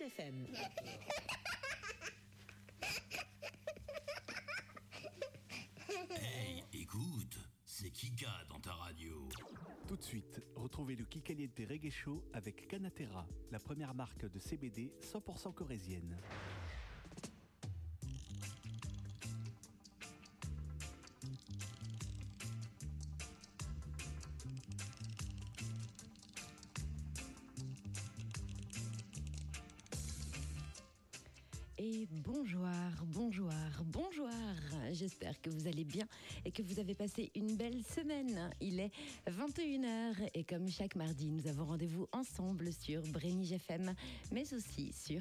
FM. Hey, écoute, c'est Kika dans ta radio. Tout de suite, retrouvez le Kikaliente Reggae Show avec Canatera, la première marque de CBD 100% corésienne. Avez passé une semaine. Il est 21h et comme chaque mardi, nous avons rendez-vous ensemble sur Brénige FM, mais aussi sur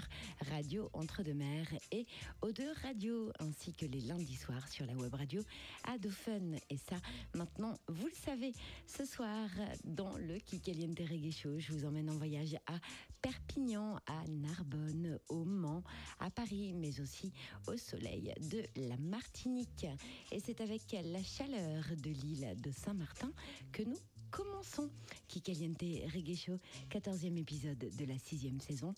Radio Entre-deux-Mers et O2 Radio, ainsi que les lundis soirs sur la web radio Adophone. Et ça, maintenant, vous le savez, ce soir, dans le Kikaliente Reggae Show, je vous emmène en voyage à Perpignan, à Narbonne, au Mans, à Paris, mais aussi au soleil de la Martinique. Et c'est avec la chaleur de l'île de Saint-Martin que nous commençons Kikaliente Reggae Show, 14e épisode de la sixième saison.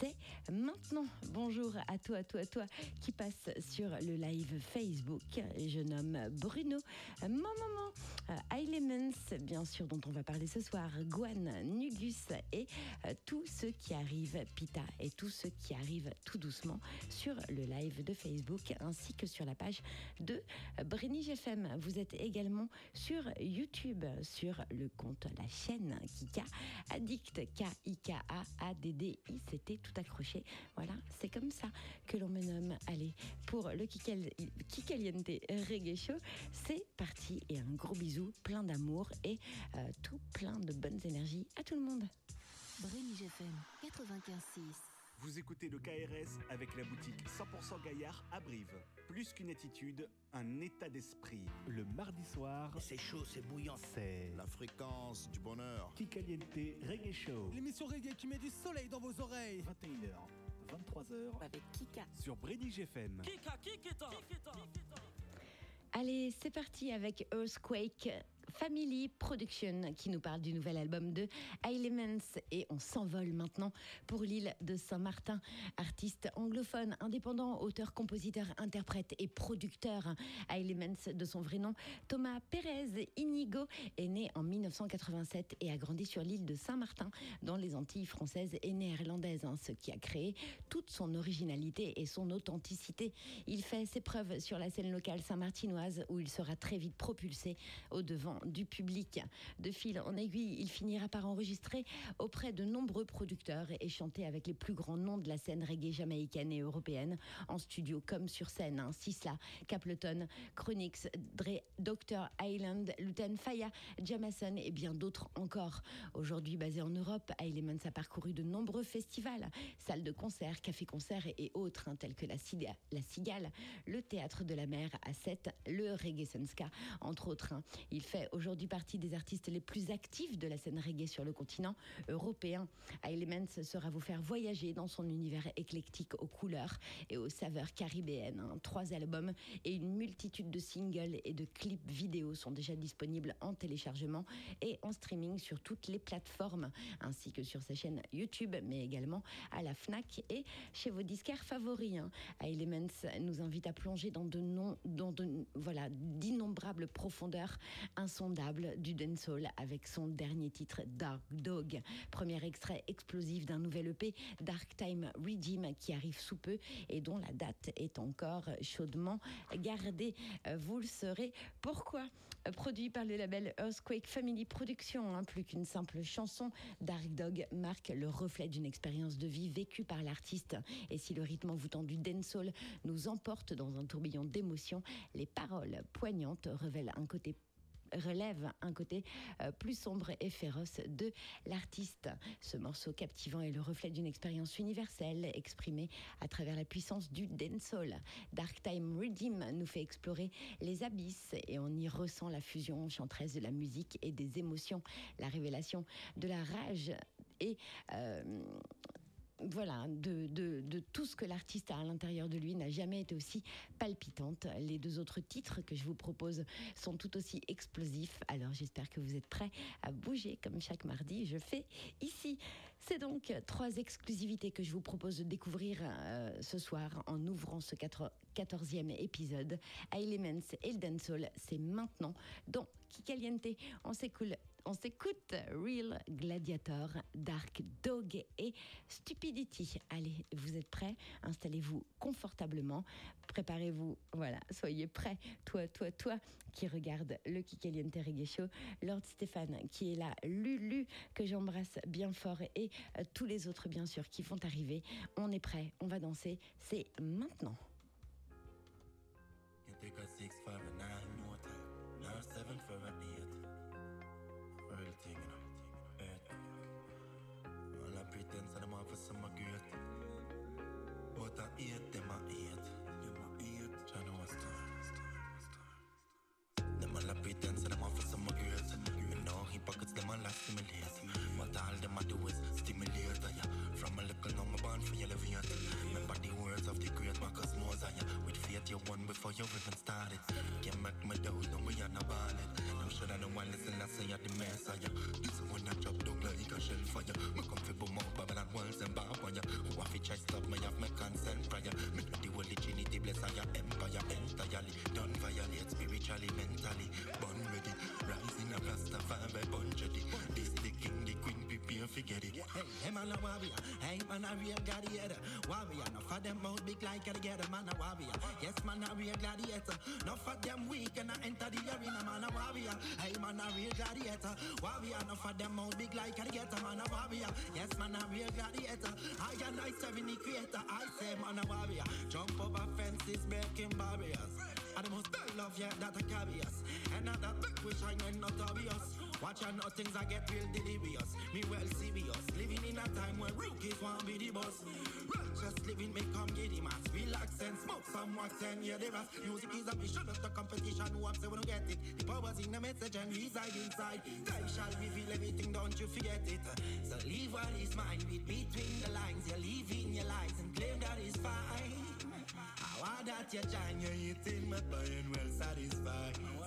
C'est maintenant. Bonjour à toi, à toi, à toi qui passe sur le live Facebook. Je nomme Bruno, mon maman, euh, Elements, bien sûr, dont on va parler ce soir, Gwen, Nugus et euh, tous ceux qui arrivent, Pita, et tous ceux qui arrivent tout doucement sur le live de Facebook ainsi que sur la page de Brénige FM. Vous êtes également sur YouTube, sur le compte, la chaîne Kika Addict, K-I-K-A-A-D-D-I-C-T, tout accroché. Voilà, c'est comme ça que l'on me nomme. Allez, pour le Kikal- Kikaliente Reggae Show, c'est parti et un gros bisou, plein d'amour et euh, tout plein de bonnes énergies à tout le monde. Brénige FM 95.6. Vous écoutez le KRS avec la boutique 100% Gaillard à Brive. Plus qu'une attitude, un état d'esprit. Le mardi soir, C'est chaud, c'est bouillant. c'est La fréquence du bonheur. Kikaliente Reggae Show. L'émission reggae qui met du soleil dans vos oreilles. 21h, 23h Avec Kika. sur Brénige FM. Allez, c'est parti avec Earthquake Family Production qui nous parle du nouvel album de Elements et on s'envole maintenant pour l'île de Saint-Martin. Artiste anglophone, indépendant, auteur, compositeur, interprète et producteur. Elements de son vrai nom, Thomas Pérez Inigo est né en 1987 et a grandi sur l'île de Saint-Martin dans les Antilles françaises et néerlandaises, hein, ce qui a créé toute son originalité et son authenticité. Il fait ses preuves sur la scène locale saint-martinoise où il sera très vite propulsé au devant du public. De fil en aiguille, il finira par enregistrer auprès de nombreux producteurs et chanter avec les plus grands noms de la scène reggae jamaïcaine et européenne, en studio comme sur scène. Hein. Sisla, Capleton, Chronix, Dr. Island, Lutan Faya, Jamason et bien d'autres encore. Aujourd'hui basé en Europe, Elements a parcouru de nombreux festivals, salles de concert, cafés-concerts et autres, hein, tels que la, Cigale, le Théâtre de la Mer à 7, le Reggae Sunska, entre autres. hein. Il fait aujourd'hui partie des artistes les plus actifs de la scène reggae sur le continent européen. Elements sera vous faire voyager dans son univers éclectique aux couleurs et aux saveurs caribéennes. hein. Trois albums et une multitude de singles et de clips vidéo sont déjà disponibles en téléchargement et en streaming sur toutes les plateformes, ainsi que sur sa chaîne YouTube, mais également à la FNAC et chez vos disquaires favoris. hein. Elements nous invite à plonger dans de non, voilà, d'innombrables profondeurs insondables du dancehall avec son dernier titre Dark Dog, premier extrait explosif d'un nouvel EP Dark Time Redeem qui arrive sous peu et dont la date est encore chaudement gardée. Euh, Vous le saurez pourquoi. Euh, Produit par le label Earthquake Family Productions, hein, plus qu'une simple chanson, Dark Dog marque le reflet d'une expérience de vie vécue par l'artiste. Et si le rythme envoûtant du dancehall nous emporte dans un tourbillon d'émotions, les paroles poignantes révèlent un côté relève un côté euh, plus sombre et féroce de l'artiste. Ce morceau captivant est le reflet d'une expérience universelle exprimée à travers la puissance du dancehall. Dark Time Redeem nous fait explorer les abysses et on y ressent la fusion enchanteresse de la musique et des émotions, la révélation de la rage et euh, voilà, de, tout ce que l'artiste a à l'intérieur de lui n'a jamais été aussi palpitante. Les deux autres titres que je vous propose sont tout aussi explosifs. Alors j'espère que vous êtes prêts à bouger comme chaque mardi. Je fais ici. C'est donc trois exclusivités que je vous propose de découvrir euh, ce soir en ouvrant ce 14e épisode. Elements et le c'est maintenant dans Kikaliente. On s'écoule on s'écoute Real Gladiator, Dark Dog et Stupidity. Allez, vous êtes prêts? Installez-vous confortablement. Préparez-vous. Voilà, soyez prêts. Toi, toi, toi qui regarde le Kikaliente Reggae Show. Lord Stéphane qui est là. Lulu que j'embrasse bien fort et euh, tous les autres bien sûr qui vont arriver. On est prêts. On va danser. C'est maintenant. Warrior, hey man a real gladiator. Warrior, no for them out big like a together, man a warrior. Yes man a real gladiator. No for them weak and I enter the arena, man a warrior. Hey man a real gladiator. Warrior, no for them out big like a together, man a warrior. Yes man a real gladiator. I and I serving the creator. I say man a warrior. Jump over fences, breaking barriers. And the most I love, yeah, that I carry us. And that big we shine when not obvious. Watch out, now things I get real delirious. Me well serious. Living in a time where rookies want be the boss. Righteous living may come the mass. Relax and smoke some wax and yeah, the rest. Music is a mission of the competition. Who up say we don't get it. The power's in the message and reside inside. Time shall reveal everything, don't you forget it. So leave what is mine. Read between the lines. You're leaving your lies and claim that is fine. How that you join, you're eating my brain well satisfied.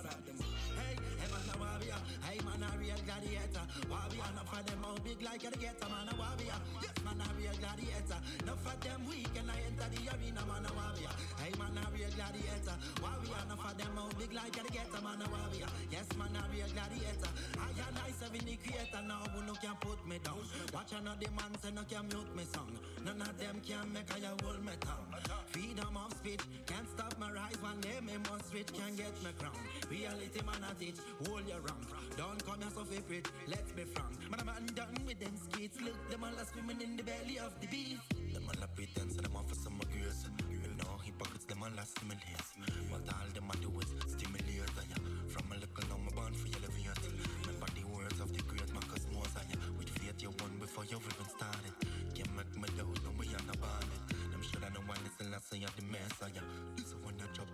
Hey, hey man a real gladiator. Warrior, enough of them out big like a getter, man a warrior. Yes, man a real gladiator. Enough of them weak and I enter the arena, man a warrior. Hey man a real gladiator. Warrior, enough of them out big like a getter, man a warrior. Yes, man a real gladiator. I and I serving the creator now, who no can put me down. Watch another man say no can mute me song. None of them can make I hold me tongue. Freedom of speech can't stop my rise. One day me must reach, can get me crown. Reality man a teach, hold your rank. Don't come here so favorite, let's be frank. Man a man done with them skates. Look, them all are swimming in the belly of the beast. Them all a pretense, and them for some grace. You know hypocrites, them all are stimulate. But all them a do is stimulate. Yeah. From a little my born for elevate. Remember the words of the great Marcus Mosiah. With faith you won before you even started. Can't make me doubt, no we are not ballad. Them sure that no one listen, I say you're the messiah. This one I drop a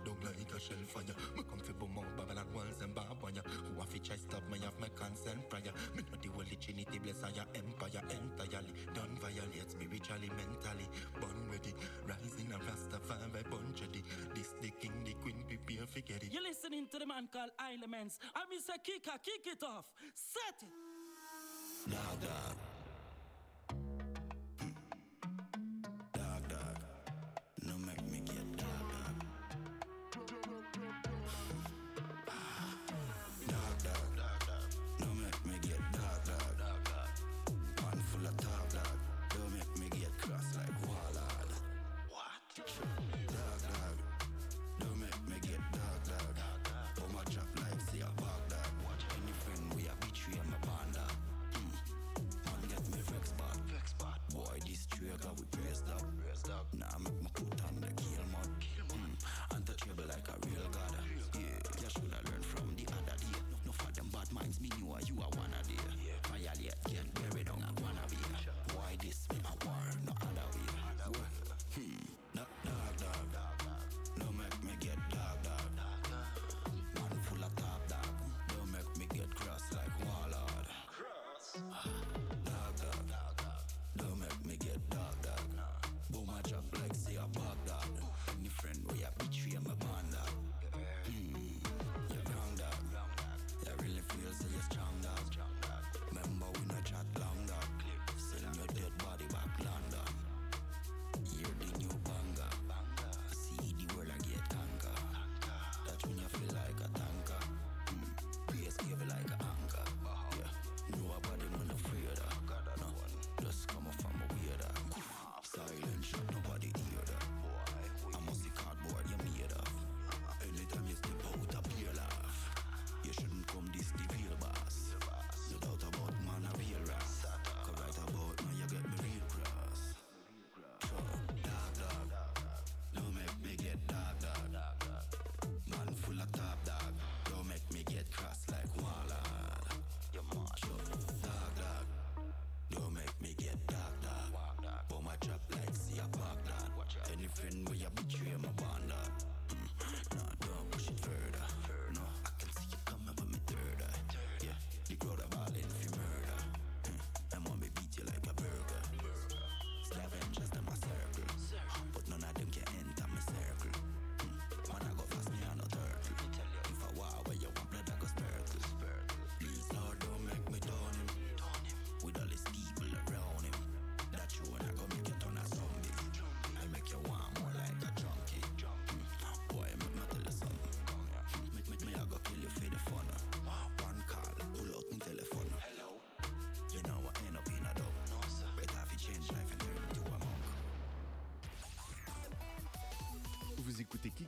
shell fire. Me come fi boom out Babylon walls and barbed wire. Who have to try stop me have my consent prior. Me know the holy trinity bless I empire entirely. Don't violate spiritually, mentally. Born ready, rising a Rastafari bunch of This the king, the queen, prepare for get it. You're listening to the man called Elements. I'm Mr. Kika, kick it off. Set it. Dog,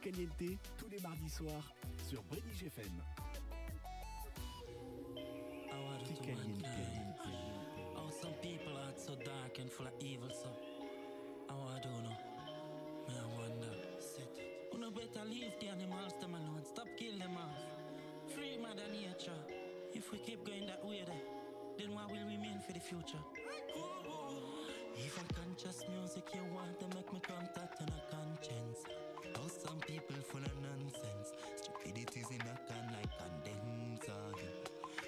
Kikaliente tous les mardis soirs sur British FM. Oh, some people are so dark and full of evil, so how I do know? Me I wonder? Sit. Uno better leave the animals them alone. Stop kill them off. Free mother nature. If we keep going that way, then, then what will remain for the future? Even conscious music you want to make me people full of nonsense. Stupidity's in a can like condenser.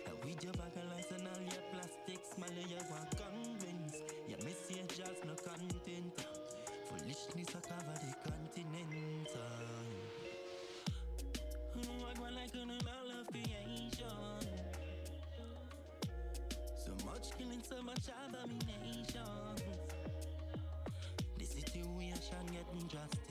And with your bag of lies and all your plastics, man, you want convince. Your message just no content. Foolishness a cover the continent. I go like an all of creation. So much killing, so much abomination. The situation getting drastic.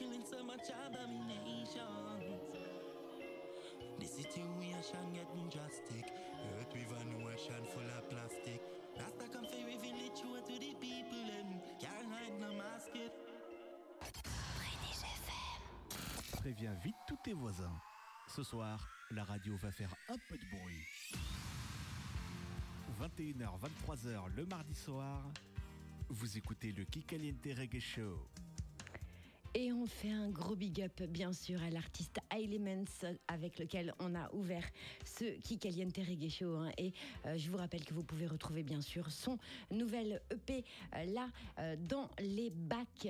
So much killing, so much abomination. The situation getting drastic. Earth with an ocean full of plastic. Rasta come for reveal the truth to the people. Them can't hide no mask it. Préviens vite tous tes voisins. Ce soir, la radio va faire un peu de bruit. 21h, 23h le mardi soir, vous écoutez le Kikaliente Reggae Show. Et on fait un gros big up, bien sûr, à l'artiste Elements avec lequel on a ouvert ce Kikaliente Reggae Show. hein. Et euh, je vous rappelle que vous pouvez retrouver, bien sûr, son nouvel EP euh, là, euh, dans les bacs.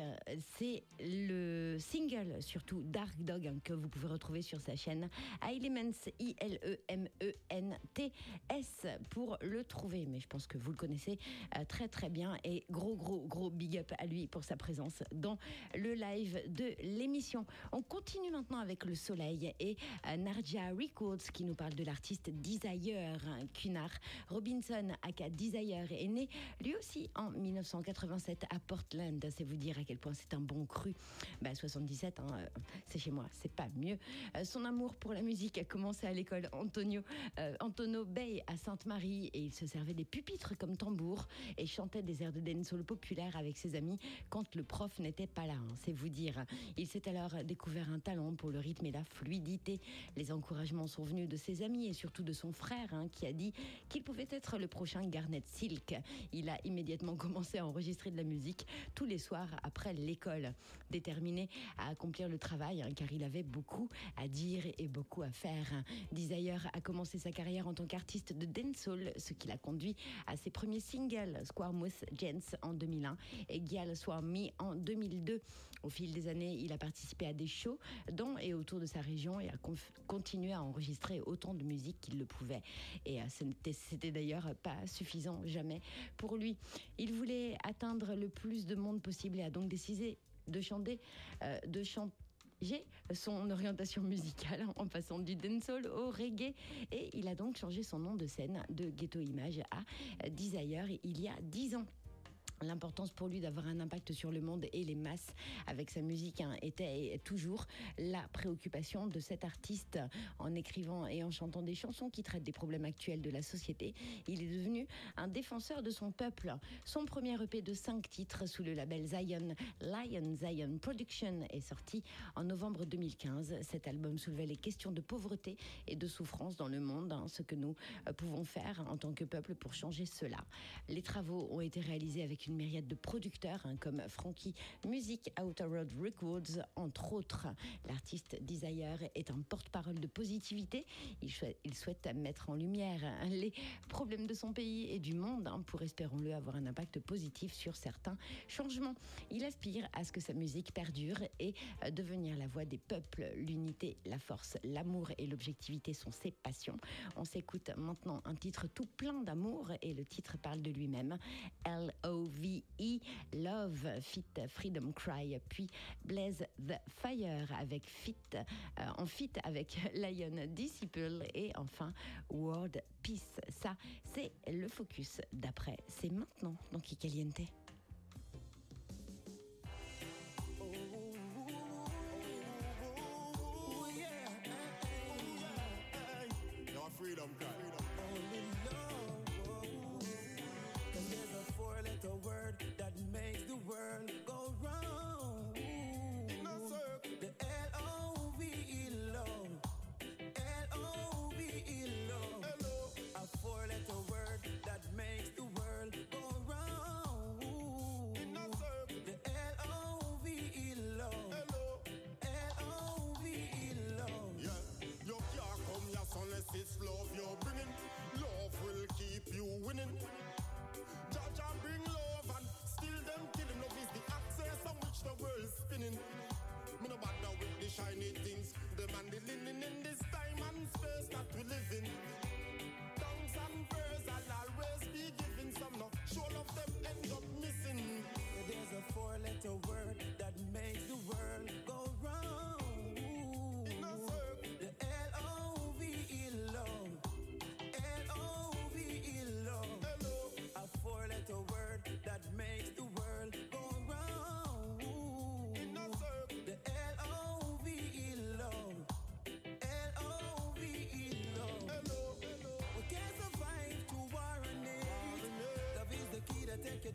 C'est le single, surtout Dark Dog, hein, que vous pouvez retrouver sur sa chaîne Elements, I-L-E-M-E-N-T-S, pour le trouver. Mais je pense que vous le connaissez très, très bien. Et gros, gros, gros big up à lui pour sa présence dans le live de l'émission. On continue maintenant avec le soleil et euh, Narja Records qui nous parle de l'artiste Desire Cunard. Robinson, aka Desire, est né lui aussi en 1987 à Portland. C'est vous dire à quel point c'est un bon cru. Bah, 77, hein, euh, c'est chez moi, c'est pas mieux. Euh, son amour pour la musique a commencé à l'école Antonio, euh, Antonio Bay à Sainte-Marie et il se servait des pupitres comme tambour et chantait des airs de dancehall populaires avec ses amis quand le prof n'était pas là. hein, c'est vous dire. Il s'est alors découvert un talent pour le rythme et la fluidité. Les encouragements sont venus de ses amis et surtout de son frère hein, qui a dit qu'il pouvait être le prochain Garnet Silk. Il a immédiatement commencé à enregistrer de la musique tous les soirs après l'école, déterminé à accomplir le travail hein, car il avait beaucoup à dire et beaucoup à faire. Desire a commencé sa carrière en tant qu'artiste de dancehall, ce qui l'a conduit à ses premiers singles, Squaremouth Jens en 2001 et Gial Swami en 2002. Au fil des années, il a participé à des shows dans et autour de sa région et a continué à enregistrer autant de musique qu'il le pouvait. Et euh, c'était d'ailleurs pas suffisant jamais pour lui. Il voulait atteindre le plus de monde possible et a donc décidé de chanter, euh, de chanter son orientation musicale en passant du dancehall au reggae et il a donc changé son nom de scène de Ghetto Image à Desire il y a 10 ans. L'importance pour lui d'avoir un impact sur le monde et les masses avec sa musique hein, était toujours la préoccupation de cet artiste en écrivant et en chantant des chansons qui traitent des problèmes actuels de la société. Il est devenu un défenseur de son peuple. Son premier EP de 5 titres sous le label Zion, Lion Zion Production, est sorti en novembre 2015. Cet album soulevait les questions de pauvreté et de souffrance dans le monde, hein, ce que nous euh, pouvons faire en tant que peuple pour changer cela. Les travaux ont été réalisés avec une myriade de producteurs hein, comme Frankie Music, Outer Road Records, entre autres. L'artiste Desire est un porte-parole de positivité. Il, souhaite mettre en lumière hein, les problèmes de son pays et du monde hein, pour, espérons-le, avoir un impact positif sur certains changements. Il aspire à ce que sa musique perdure et euh, devenir la voix des peuples. L'unité, la force, l'amour et l'objectivité sont ses passions. On s'écoute maintenant un titre tout plein d'amour et le titre parle de lui-même. L-O-V-E, Love, Fit Freedom Cry, puis Blaze the Fire avec Fit, euh, en fit avec Lion Disciple et enfin World Peace. Ça, c'est le focus d'après. C'est maintenant dans Kikaliente.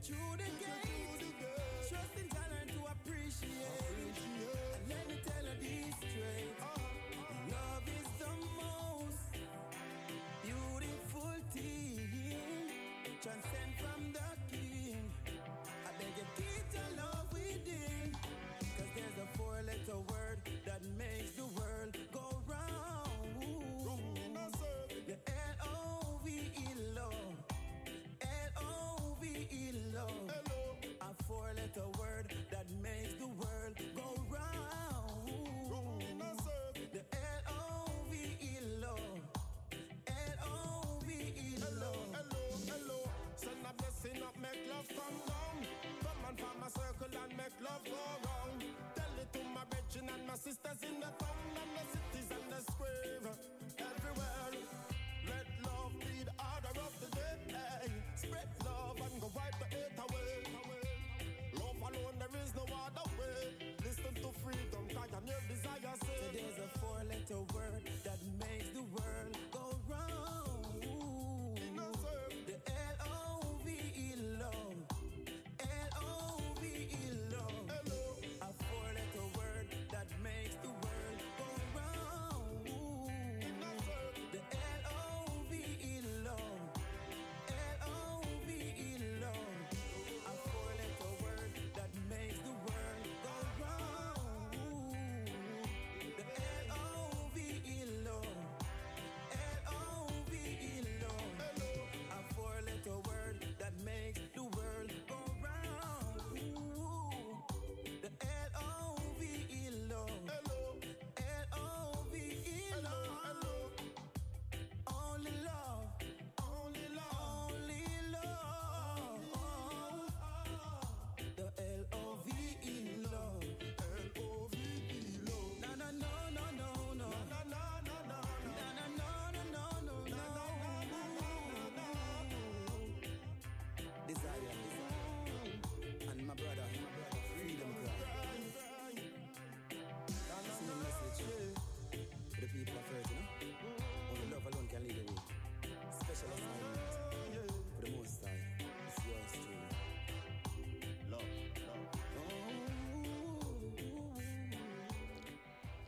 Through the gate. Trust in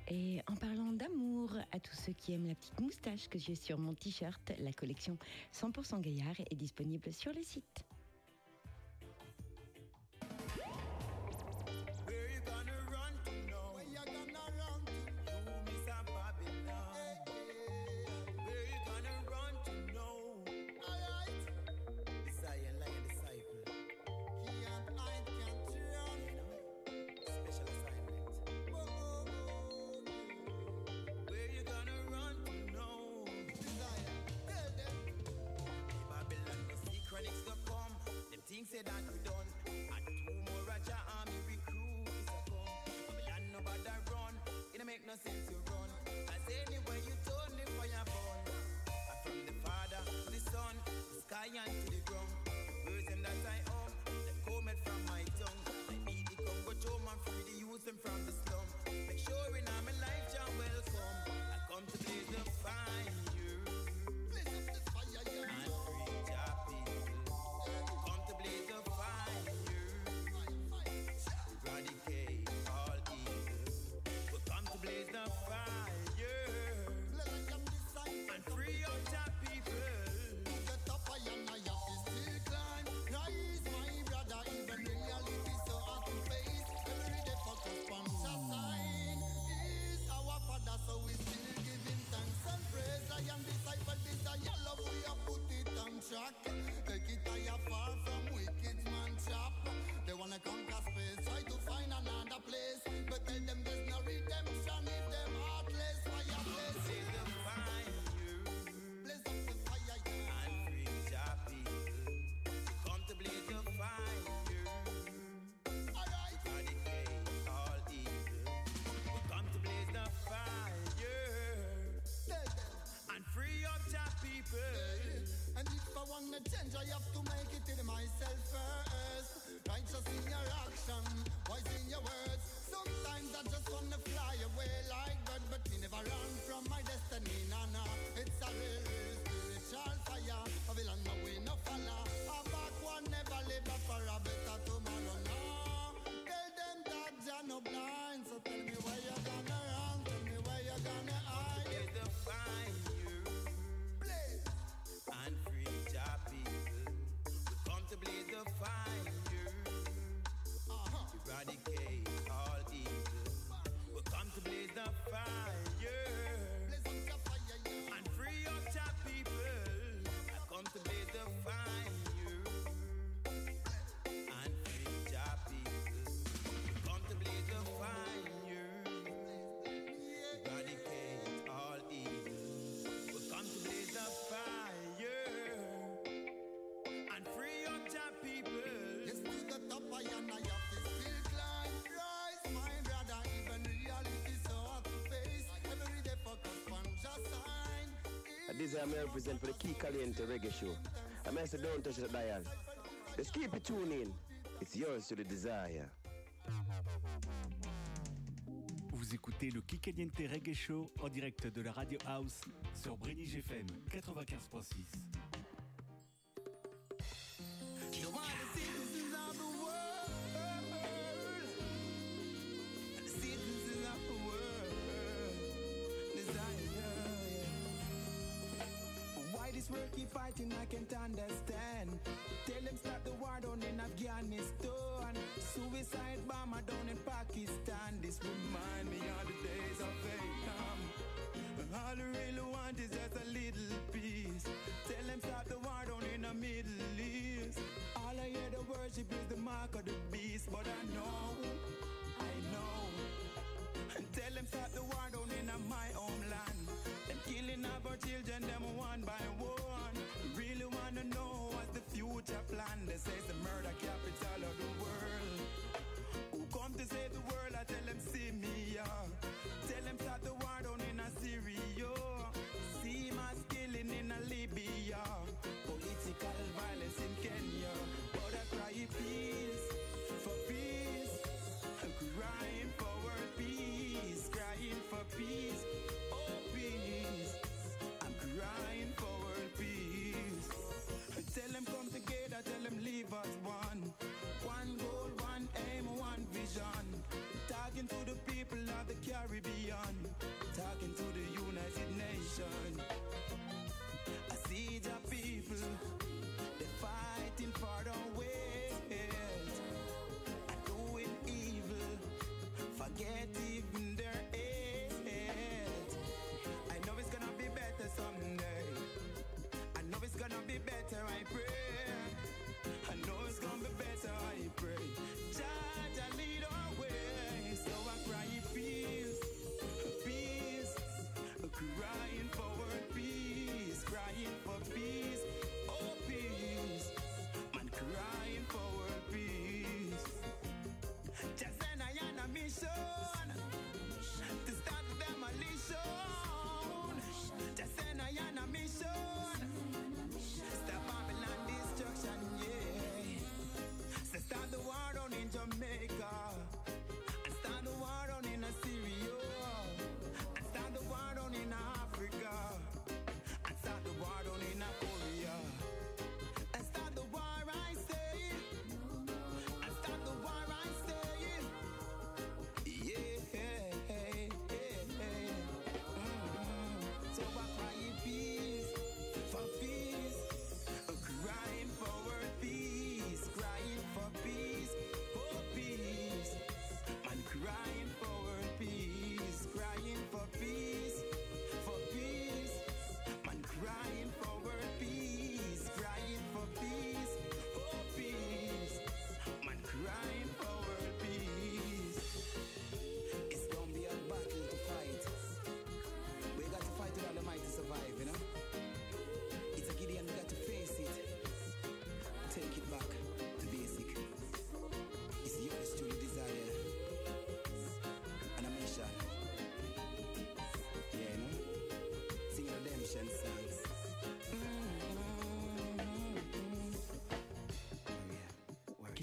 Et en parlant d'amour, à tous ceux qui aiment la petite moustache que j'ai sur mon t-shirt, la collection 100% Gaillard est disponible sur le site. Key Caliente Reggae Show. It's yours to desire. Vous écoutez le Kikaliente Reggae Show en direct de la Radio House sur Brenny GFM 95.6.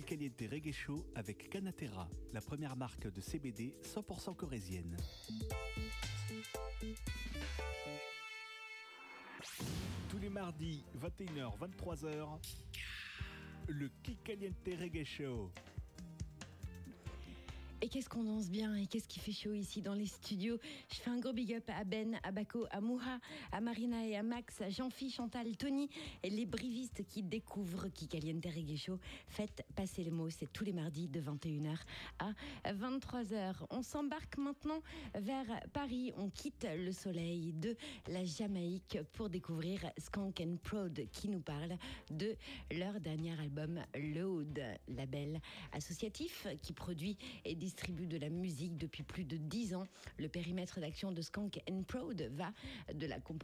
Caliente Reggae Show avec Canatera, la première marque de CBD 100% corésienne. Tous les mardis, 21h-23h, le Kikaliente Reggae Show. Et qu'est-ce qu'on danse bien et qu'est-ce qui fait chaud ici dans les studios? Je fais un gros big up à Ben, à Bako, à Moura, à Marina et à Max, à Jean-Phi, Chantal, Tony et les brivistes qui découvrent qui Caliente Reggae Show. Faites passer les mots, c'est tous les mardis de 21h à 23h. On s'embarque maintenant vers Paris. On quitte le soleil de la Jamaïque pour découvrir Skank and Prod qui nous parle de leur dernier album Load, label associatif qui produit et distribue de la musique depuis plus de dix ans. Le périmètre d'action de Skank and Proud va de la composition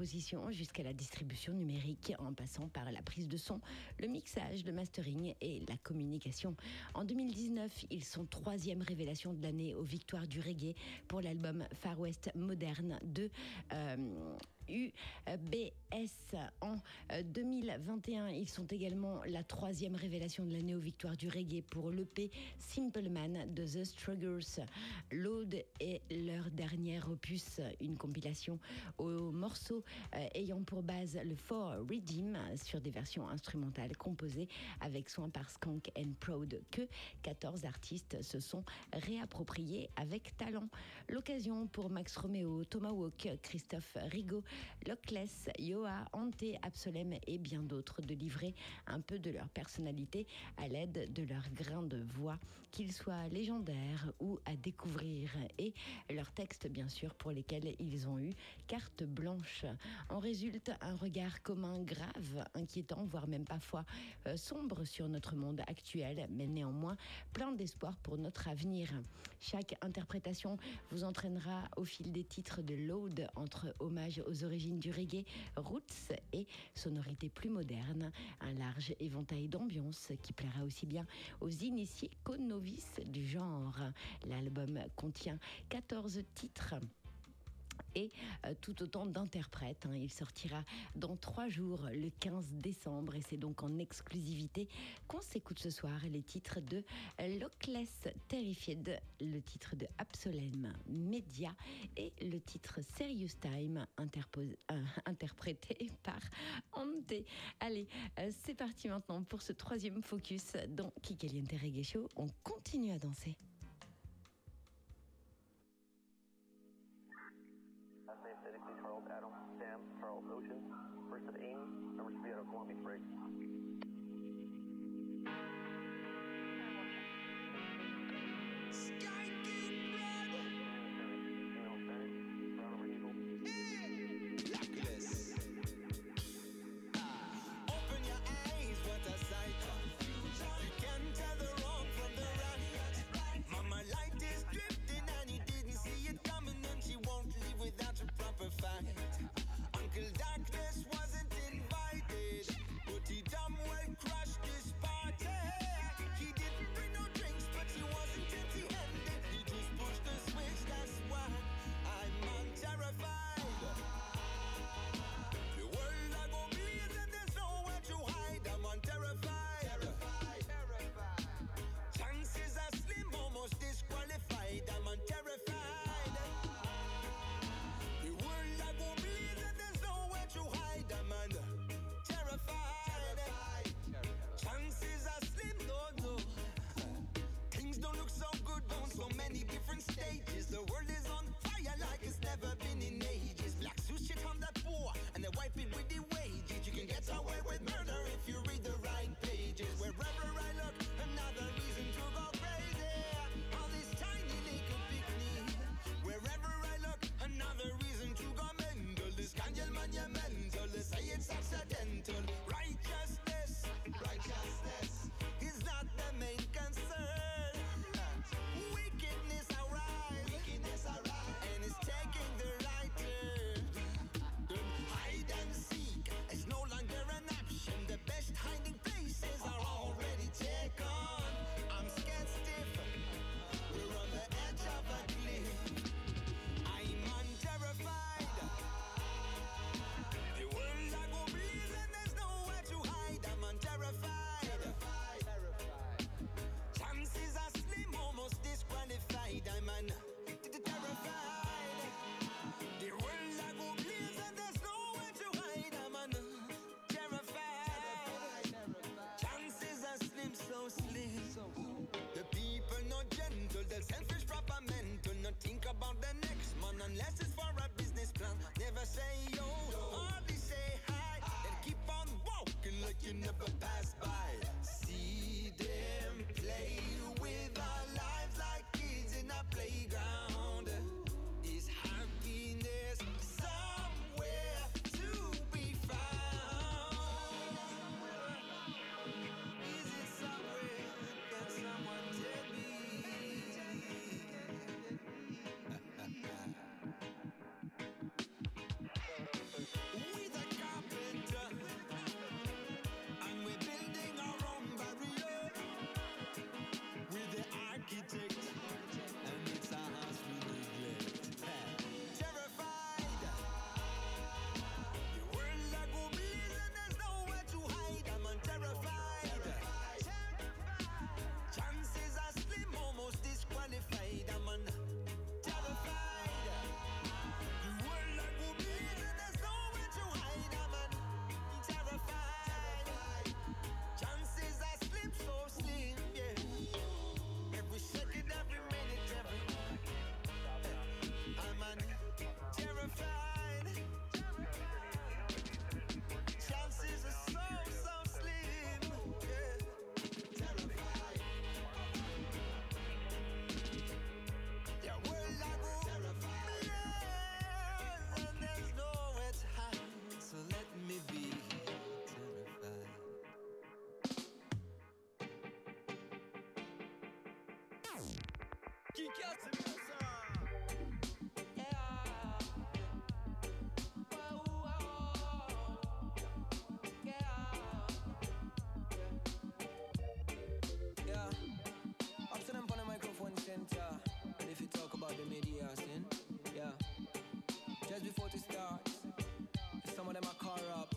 jusqu'à la distribution numérique en passant par la prise de son, le mixage, le mastering et la communication. En 2019, ils sont troisième révélation de l'année aux victoires du reggae pour l'album Far West moderne de euh, UBS en 2021. Euh, Ils sont également la troisième révélation de l'année aux victoires du reggae pour l'EP Simple Man de The Struggles. L'Aude est leur dernier opus, une compilation aux morceaux euh, ayant pour base le For Redeem sur des versions instrumentales composées avec soin par Skank and Proud que 14 artistes se sont réappropriés avec talent. L'occasion pour Max Romeo, Tomahawk, Christophe Rigaud, Lockless, Yoa, Ante, Absolem et bien d'autres de livrer un peu de leur personnalité à l'aide de leur grain de voix, qu'ils soient légendaires ou à découvrir, et leurs textes bien sûr pour lesquels ils ont eu carte blanche. En résulte un regard commun grave, inquiétant, voire même parfois euh, sombre sur notre monde actuel, mais néanmoins plein d'espoir pour notre avenir. Chaque interprétation vous entraînera au fil des titres de Load entre hommage aux origines du reggae, roots et sonorités plus modernes. Un large éventail d'ambiance qui plaira aussi bien aux initiés qu'aux du genre. L'album contient 14 titres et euh, tout autant d'interprètes. Hein. Il sortira dans trois jours, le 15 décembre, et c'est donc en exclusivité qu'on s'écoute ce soir les titres de Lockless Terrified, le titre de Absolem Media et le titre Serious Time euh, interprété par Ante. Allez, euh, c'est parti maintenant pour ce troisième focus dans Kikaliente Reggae Show. On continue à danser. it's accidental. Kick the microphone center. But if you talk about the media yeah. Just before it starts, some of them are car up.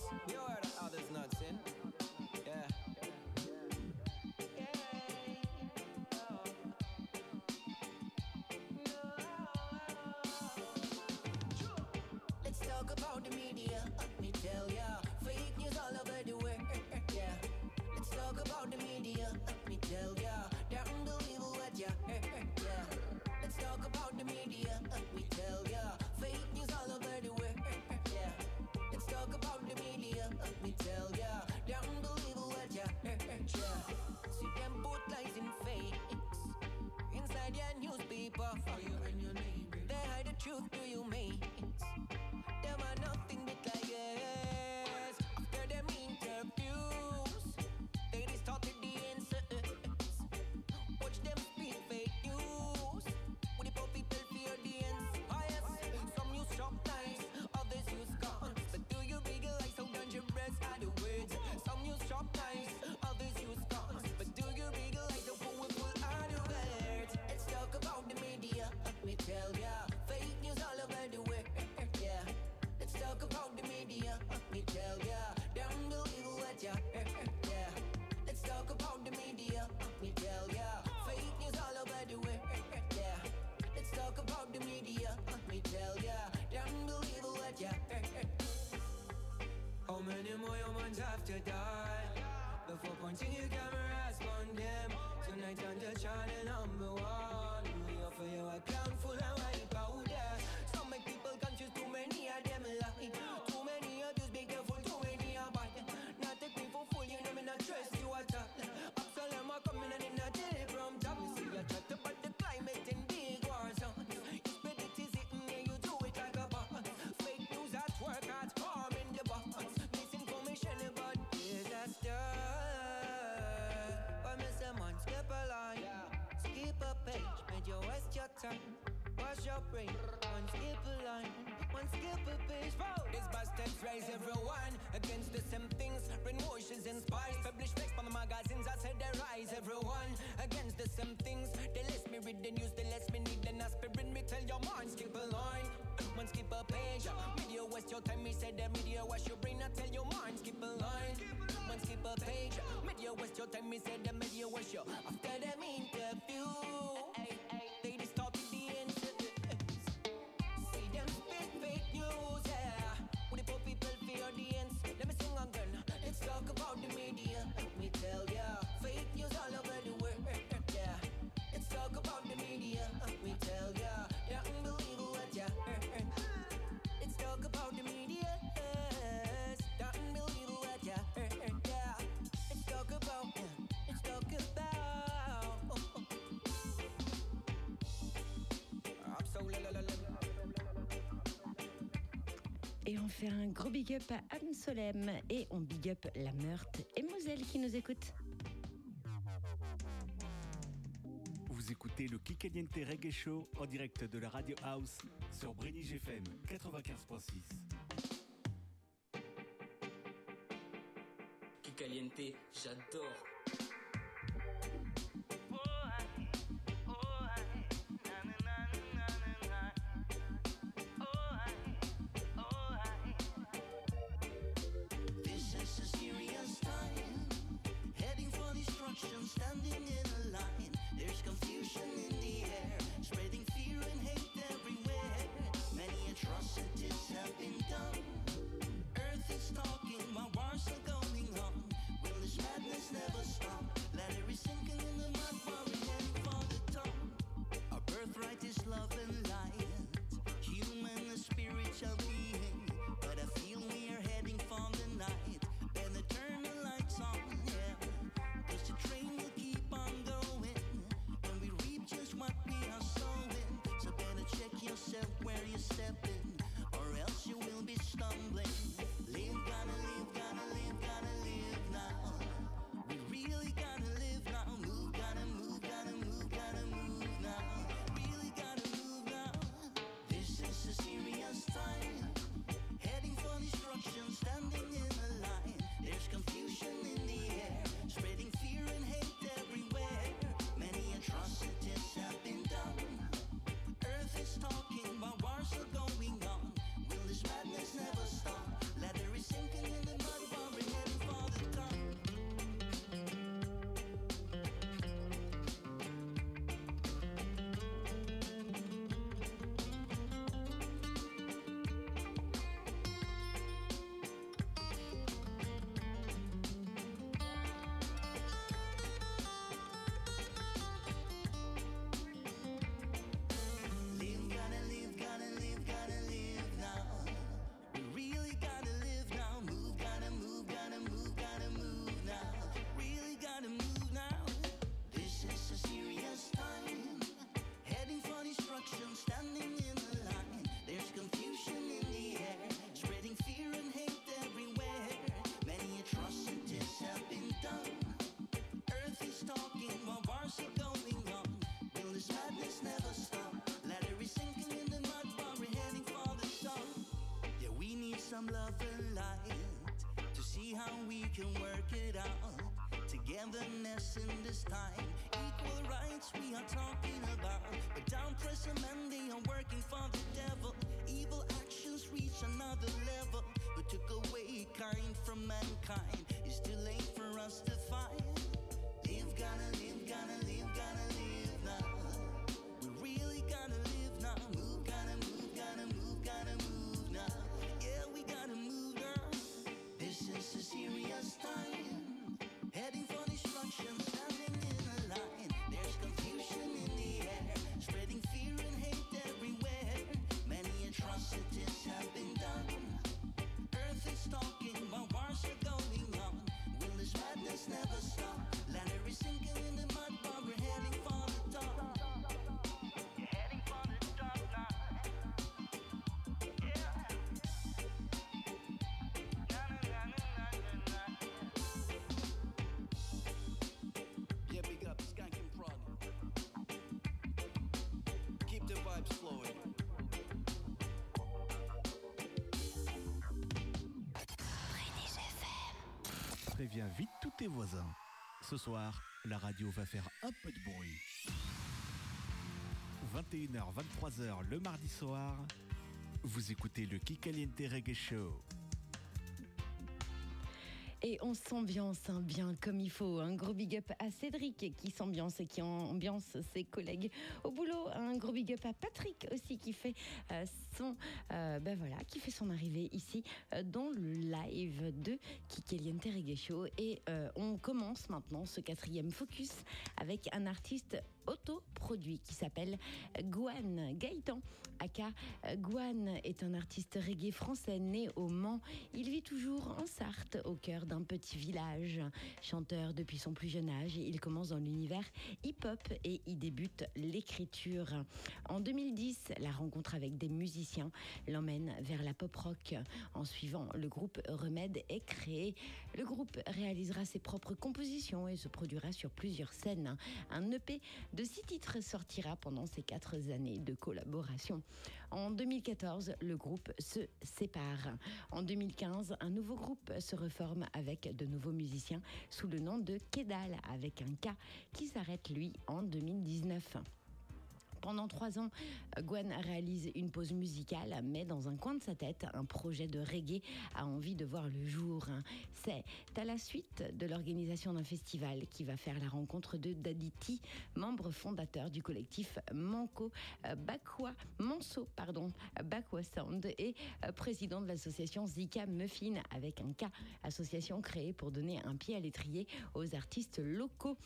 crush your brain. One skip a line, one skip a page. Whoa. This bastards raise everyone against the same things. Renovations and spies. Published facts from the magazines. I said they rise everyone against the same things. They let me read the news, they let me need an aspirin. Me tell your mind, skip a line. One skip a page. Media waste your time. Me said the media waste your brain. I tell your mind, skip a line. One skip a page. Media waste your time. Me said the Et on fait un gros big up à Amsolem et on big up la Meurthe et Moselle qui nous écoute. Vous écoutez le Kikaliente Reggae Show en direct de la Radio House sur Brénige GFM 95.6. Kikaliente, j'adore some love and light to see how we can work it out. Togetherness in this time, equal rights we are talking about. But down pressure men, they are working for the devil. Evil actions reach another level. We took away kind from mankind. It's too late for us to find. Préviens vite tous tes voisins. Ce soir, la radio va faire un peu de bruit. 21h, 23h le mardi soir, vous écoutez le Kikaliente Reggae Show. Et on s'ambiance hein, bien comme il faut. Un gros big up à Cédric qui s'ambiance et qui ambiance ses collègues au boulot. Big up à Patrick aussi qui fait euh, son euh, ben voilà, qui fait son arrivée ici euh, dans le live de Kikeliente Reggae. Et on commence maintenant ce quatrième focus avec un artiste autoproduit qui s'appelle Gouane Gaëtan. Aka Gouane est un artiste reggae français né au Mans. Il vit toujours en Sarthe, au cœur d'un petit village. Chanteur depuis son plus jeune âge, il commence dans l'univers hip-hop et y débute l'écriture. En 2010, la rencontre avec des musiciens l'emmène vers la pop rock. En suivant, le groupe Remède est créé. Le groupe réalisera ses propres compositions et se produira sur plusieurs scènes. Un EP de six titres sortira pendant ces quatre années de collaboration. En 2014, le groupe se sépare. En 2015, un nouveau groupe se reforme avec de nouveaux musiciens sous le nom de Kedal, avec un K qui s'arrête lui en 2019. Pendant trois ans, Gwen réalise une pause musicale, mais dans un coin de sa tête, un projet de reggae a envie de voir le jour. C'est à la suite de l'organisation d'un festival qui va faire la rencontre de Daditi, membre fondateur du collectif Manco euh, Bakwa, Manso, pardon, Bakwa Sound et euh, président de l'association Zika Muffin avec un K, association créée pour donner un pied à l'étrier aux artistes locaux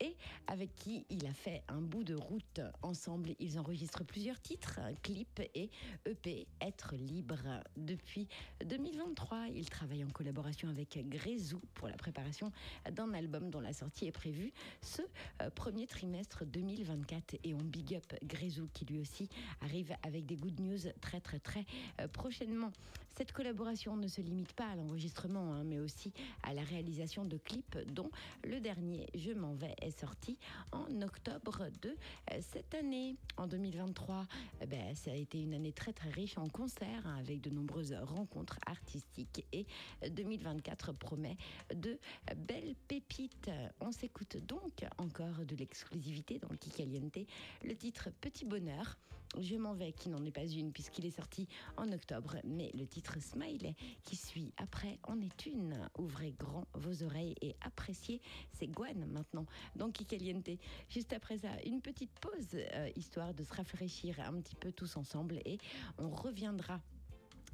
et avec qui il a fait un bout de route ensemble ils enregistrent plusieurs titres, clips et EP Être libre. Depuis 2023, ils travaillent en collaboration avec Grézou pour la préparation d'un album dont la sortie est prévue ce euh, premier trimestre 2024. Et on big up Grézou qui lui aussi arrive avec des good news très très très euh, prochainement. Cette collaboration ne se limite pas à l'enregistrement, hein, mais aussi à la réalisation de clips dont le dernier Je m'en vais est sorti en octobre de euh, cette année. En 2023, eh ben, ça a été une année très très riche en concerts hein, avec de nombreuses rencontres artistiques et 2024 promet de belles pépites. On s'écoute donc encore de l'exclusivité dans le Kikaliente, le titre Petit Bonheur. Je m'en vais, qui n'en est pas une puisqu'il est sorti en octobre, mais le titre Smile qui suit après en est une. Ouvrez grand vos oreilles et appréciez. C'est Gwen maintenant dans Kikaliente. Juste après ça, une petite pause, euh, histoire de se rafraîchir un petit peu tous ensemble et on reviendra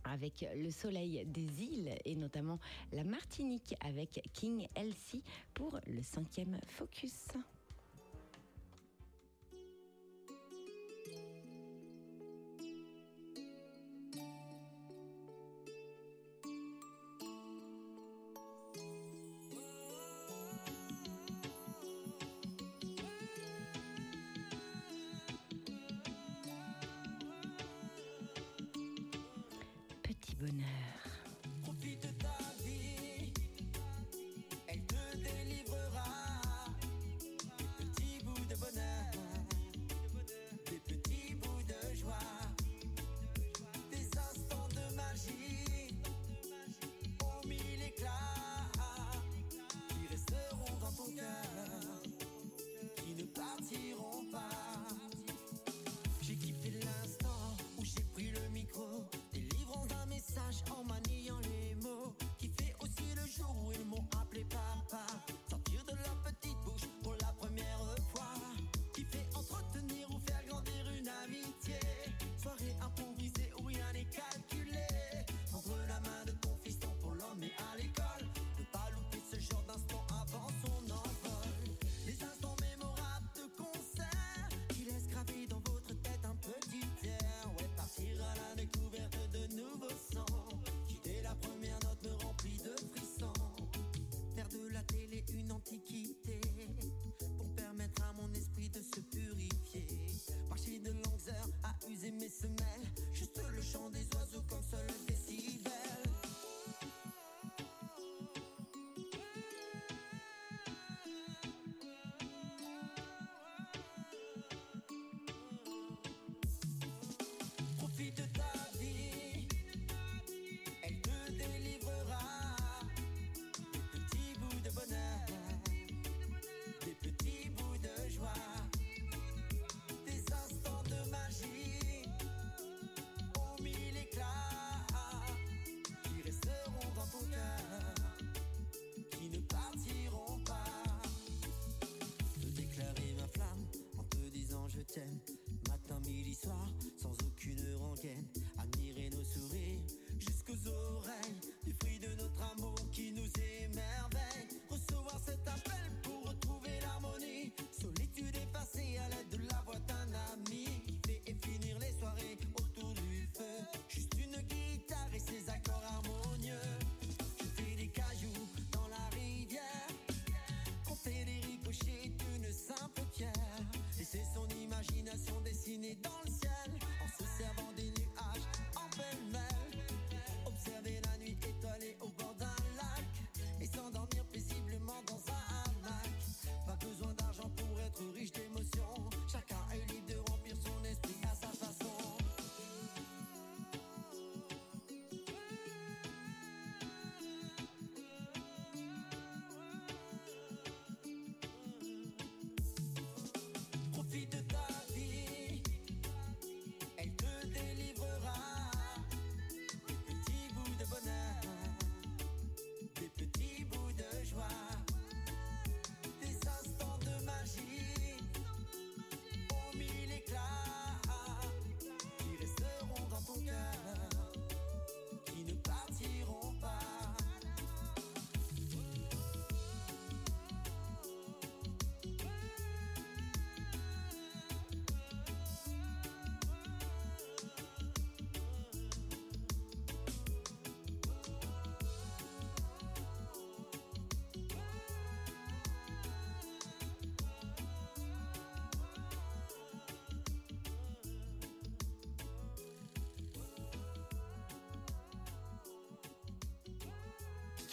avec le soleil des îles et notamment la Martinique avec King Elsie pour le cinquième focus.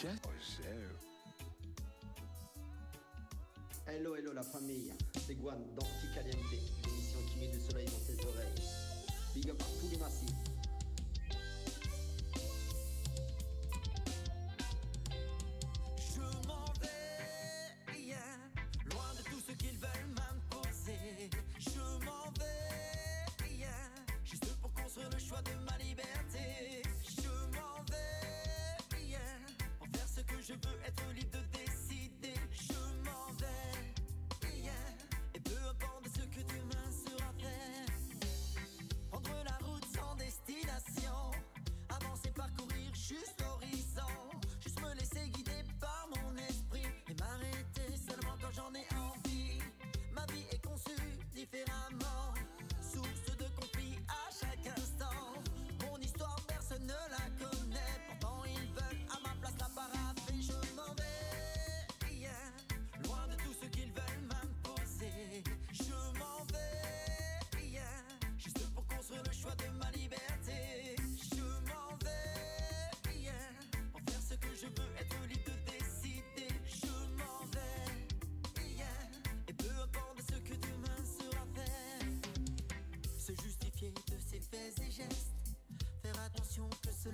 Oh, hello, hello la famille, c'est Guan d'Anticaliente, l'émission qui met du soleil dans tes oreilles. Big up à tous les massifs.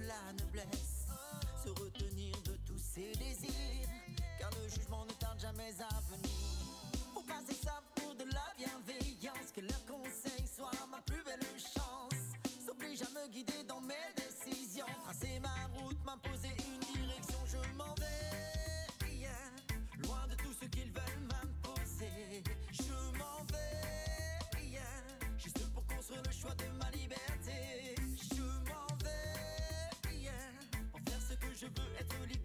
la noblesse, se retenir de tous ses désirs, car le jugement ne tarde jamais à venir. Faut passer ça pour de la bienveillance, que leur conseil soit ma plus belle chance. S'oblige à me guider dans mes décisions, tracer ma route, m'imposer une direction, je m'en vais. Loin de tout ce qu'ils veulent m'imposer, je m'en vais. Juste pour construire le choix de ma liberté. It's really do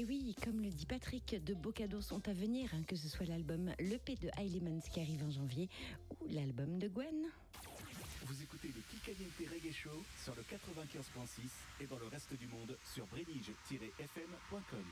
Et oui, comme le dit Patrick, de beaux cadeaux sont à venir, hein, que ce soit l'album Le P de Highlemans qui arrive en janvier ou l'album de Gwen. Vous écoutez le Kikaliente Reggae Show sur le 95.6 et dans le reste du monde sur brédige-fm.com.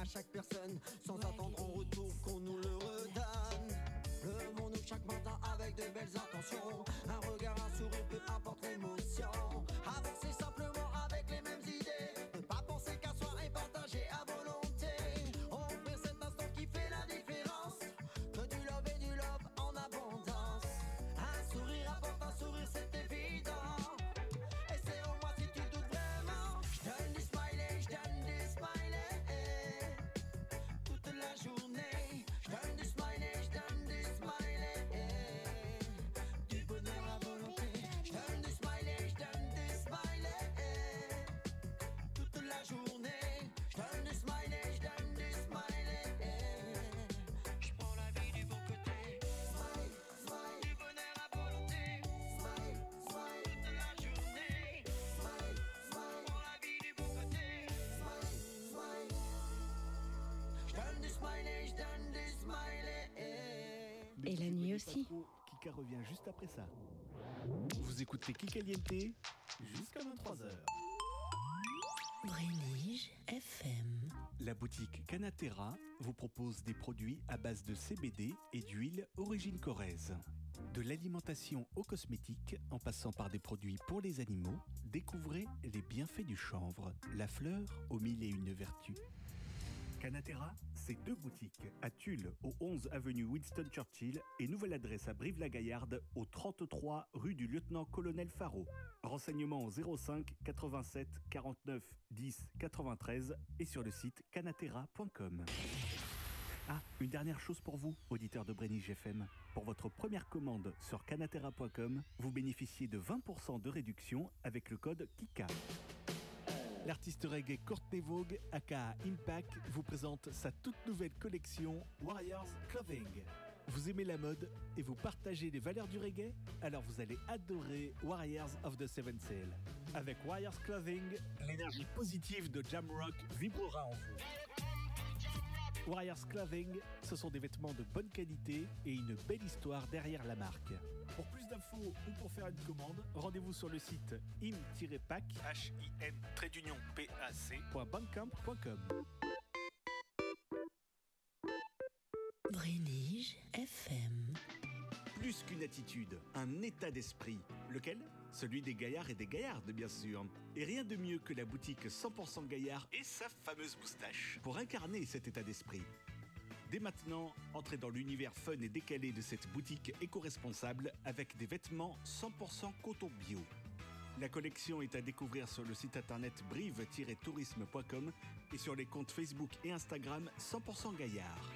à chaque personne sans attendre en retour qu'on nous le redonne. Levons-nous chaque matin avec de belles intentions. Un regard, Et la nuit aussi. Kika revient juste après ça. Vous écoutez Kikaliente jusqu'à 23h. Brélige FM. La boutique Canatera vous propose des produits à base de CBD et d'huile origine corrèze. De l'alimentation aux cosmétiques, en passant par des produits pour les animaux, découvrez les bienfaits du chanvre, la fleur aux mille et une vertus. Canatera, c'est deux boutiques, à Tulle, au 11 avenue Winston Churchill, et nouvelle adresse à Brive-la-Gaillarde, au 33 rue du lieutenant-colonel Faro. Renseignements au 05 87 49 10 93 et sur le site canatera.com. Ah, une dernière chose pour vous, auditeurs de Brenige FM. Pour votre première commande sur canatera.com, vous bénéficiez de 20% de réduction avec le code KIKA. L'artiste reggae Courtney Vogue, aka Impact, vous présente sa toute nouvelle collection Warriors Clothing. Vous aimez la mode et vous partagez les valeurs du reggae? Alors vous allez adorer Warriors of the Seven Sail. Avec Warriors Clothing, l'énergie positive de Jamrock vibrera en vous. Warriors Clothing, ce sont des vêtements de bonne qualité et une belle histoire derrière la marque. Pour plus d'infos ou pour faire une commande, rendez-vous sur le site im-pac, h-i-m-pac.bandcamp.com. Brélige FM. Plus qu'une attitude, un état d'esprit. Lequel? Celui des gaillards et des gaillardes, bien sûr. Et rien de mieux que la boutique 100% gaillard et sa fameuse moustache pour incarner cet état d'esprit. Dès maintenant, entrez dans l'univers fun et décalé de cette boutique éco-responsable avec des vêtements 100% coton bio. La collection est à découvrir sur le site internet brive-tourisme.com et sur les comptes Facebook et Instagram 100% gaillard.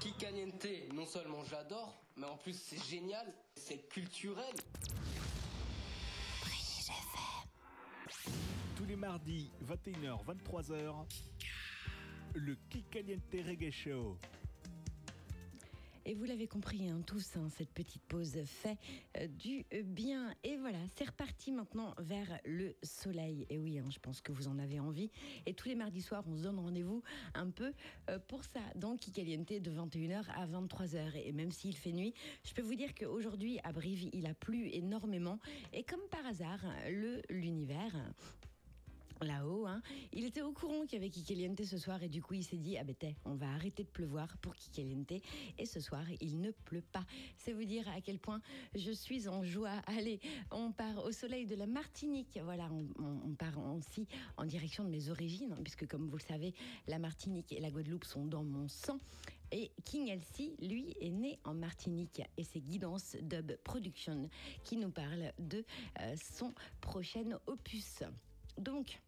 Kikaliente, non seulement j'adore, mais en plus c'est génial, c'est culturel. Tous les mardis, 21h, 23h, le Kikaliente Reggae Show. Et vous l'avez compris, hein, tous, hein, cette petite pause fait euh, du bien. Et voilà, c'est reparti maintenant vers le soleil. Et oui, hein, je pense que vous en avez envie. Et tous les mardis soirs, on se donne rendez-vous un peu euh, pour ça, dans Kikaliente, de 21h à 23h. Et même s'il fait nuit, je peux vous dire qu'aujourd'hui, à Brive, il a plu énormément. Et comme par hasard, le l'univers là-haut. hein. Il était au courant qu'il y avait Kikaliente ce soir et du coup il s'est dit ah ben on va arrêter de pleuvoir pour Kikaliente et ce soir il ne pleut pas. C'est vous dire à quel point je suis en joie. Allez, on part au soleil de la Martinique. Voilà, on, part aussi en direction de mes origines puisque comme vous le savez, la Martinique et la Guadeloupe sont dans mon sang. Et King Elsie, lui, est né en Martinique et c'est Guidance Dub Production qui nous parle de euh, son prochain opus. Donc,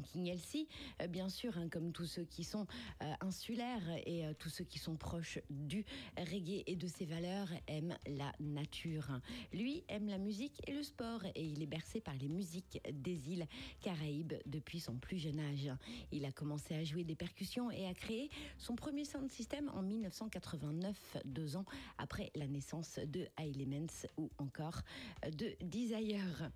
King Elsie, euh, bien sûr, hein, comme tous ceux qui sont euh, insulaires et euh, tous ceux qui sont proches du reggae et de ses valeurs, aiment la nature. Lui aime la musique et le sport et il est bercé par les musiques des îles Caraïbes depuis son plus jeune âge. Il a commencé à jouer des percussions et a créé son premier sound system en 1989, deux ans après la naissance de Elements ou encore de Desire.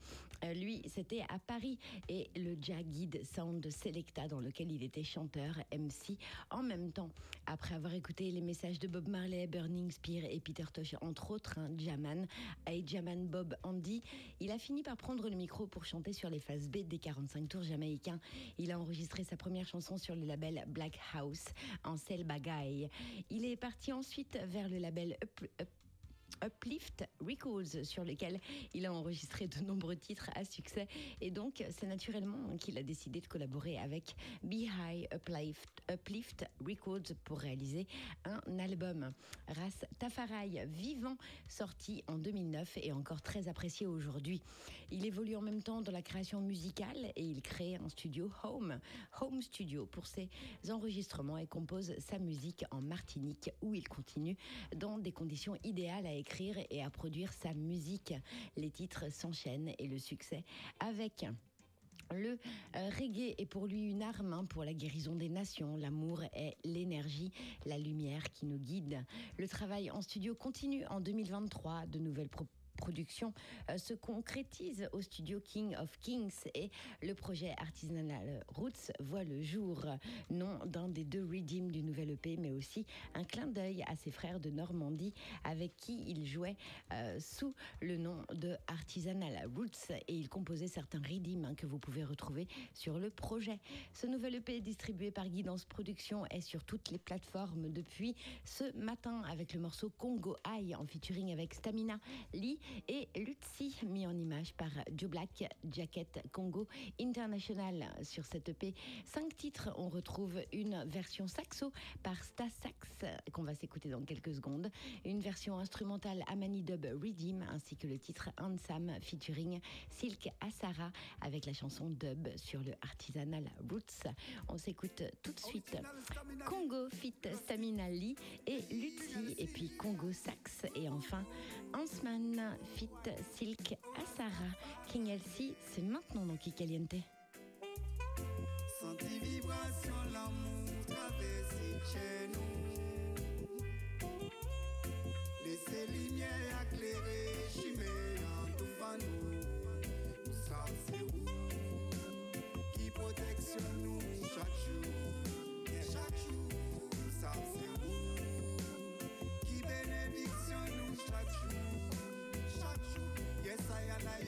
Lui, c'était à Paris et le Jagged Sound Selecta dans lequel il était chanteur, MC, en même temps. Après avoir écouté les messages de Bob Marley, Burning Spear et Peter Tosh, entre autres, hein, Jaman, et Jaman Bob Andy, il a fini par prendre le micro pour chanter sur les phases B des 45 tours jamaïcains. Il a enregistré sa première chanson sur le label Black House, en Bagay. Il est parti ensuite vers le label Up- Uplift Records sur lequel il a enregistré de nombreux titres à succès et donc c'est naturellement qu'il a décidé de collaborer avec Beehive Uplift, Uplift Records pour réaliser un album. Ras Tafarai vivant sorti en 2009 et encore très apprécié aujourd'hui. Il évolue en même temps dans la création musicale et il crée un studio Home, Home Studio pour ses enregistrements et compose sa musique en Martinique où il continue dans des conditions idéales à écrire et à produire sa musique. Les titres s'enchaînent et le succès avec. Le euh, reggae est pour lui une arme hein, pour la guérison des nations. L'amour est l'énergie, la lumière qui nous guide. Le travail en studio continue en 2023. De nouvelles pro- productions euh, se concrétisent au studio King of Kings et le projet artisanal Roots voit le jour. Nom d'un des deux redeems du nouvel EP, mais aussi un clin d'œil à ses frères de Normandie avec qui il jouait euh, sous le nom de Artisanal Roots et il composait certains redeems hein, que vous pouvez retrouver sur le projet. Ce nouvel EP distribué par Guidance Productions est sur toutes les plateformes depuis ce matin avec le morceau Congo High en featuring avec Stamina Lee et Lutzi mis en image par Joe Black Jacket Congo International sur cette EP. Cinq titres, on retrouve une version saxo par Sta Sax qu'on va s'écouter dans quelques secondes, une version instrumentale Amani Dub Redeem ainsi que le titre Handsome featuring Silk Asara avec la chanson Dub sur le Artisanal Roots. On s'écoute tout de suite Congo Fit Stamina Lee et Lutzi et puis Congo Sax et enfin Hansman Fit Silk Asara. King Elsie, c'est maintenant dans Kikaliente. Senti vibration, l'amour traverser chez nous. Laissez lumière éclairer, chimée en tout nous. Nous savons c'est qui protection nous chaque jour.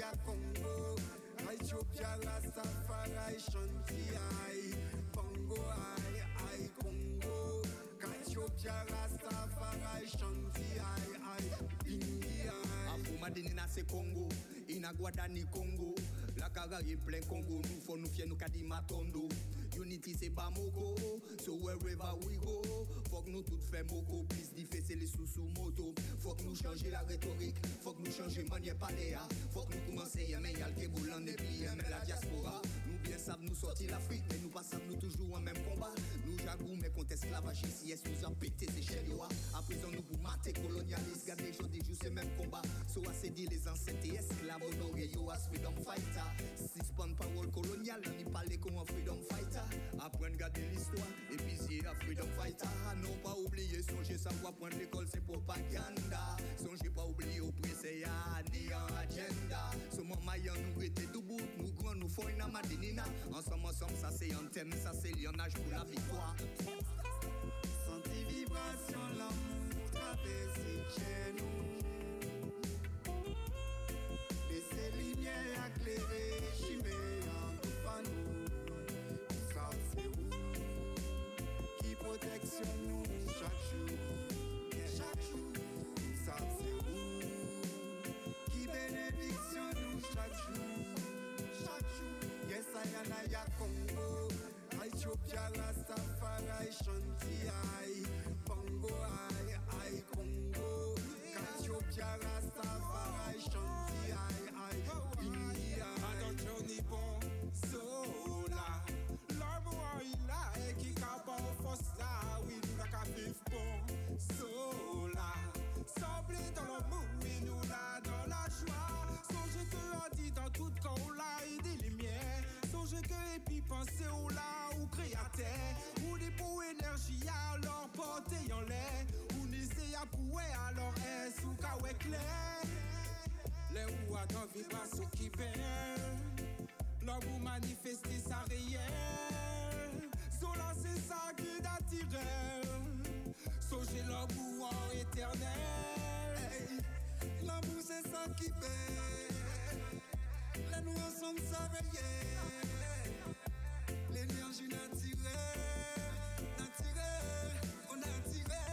I am I a Congo. Ethiopia, Rastafari, Shanti, I, Bongo, I, I, Congo. Ethiopia, Rastafari, Shanti, I, I, India. Afuma dinina se Congo, inagwada ni Congo. La kara plein Congo, nous faut nous fier nous kadima tondo. Unity se ba moko, so wherever we go Fok nou tout fe moko, plis di fe se le sou sou moto. Fok nou chanje la retorik, fok nou chanje manye palea Fok nou koumanse yemen yal ke boulan ne pli yemen la diaspora. Savons nous sortir l'Afrique, mais nous passons nous toujours en même combat. Nous jagou mais contre esclavagistes, yes nous en pété ces chaînes. À présent nous pour mater colonialistes, garder jour des jours c'est même combat. So à se dit les ancêtres esclaves honorés yo as freedom fighter. Suspend parole coloniale, on y parle comme un freedom fighter. Apprendre garder l'histoire et puis c'est un freedom fighter. Non pas oublier, songez savoir prendre l'école c'est propaganda. Songez pas oublier c'est ya ni en agenda. Ce moment nous était debout, nous grands nous font une amadinina. Ensemble ensemble ça c'est un thème, ça c'est lionnage pour la victoire. Senti vibration, l'amour traverser chez nous. Laissez lumière éclairer, chimée en tout. Nous savons c'est où qui protection nous chaque jour. Et puis pensez au là ou créateur. Ou des pour énergie alors portez en l'air. Ou nisé à pouet alors est sous ka ouais clair? Les ou attend vibration qui perd. L'homme manifester sa réelle. Zola, c'est ça qui t'attire. Songez l'amour en éternel. L'amour, c'est ça qui fait. La nous ensemble, ça L'énergie naturelle, naturelle, on tiré.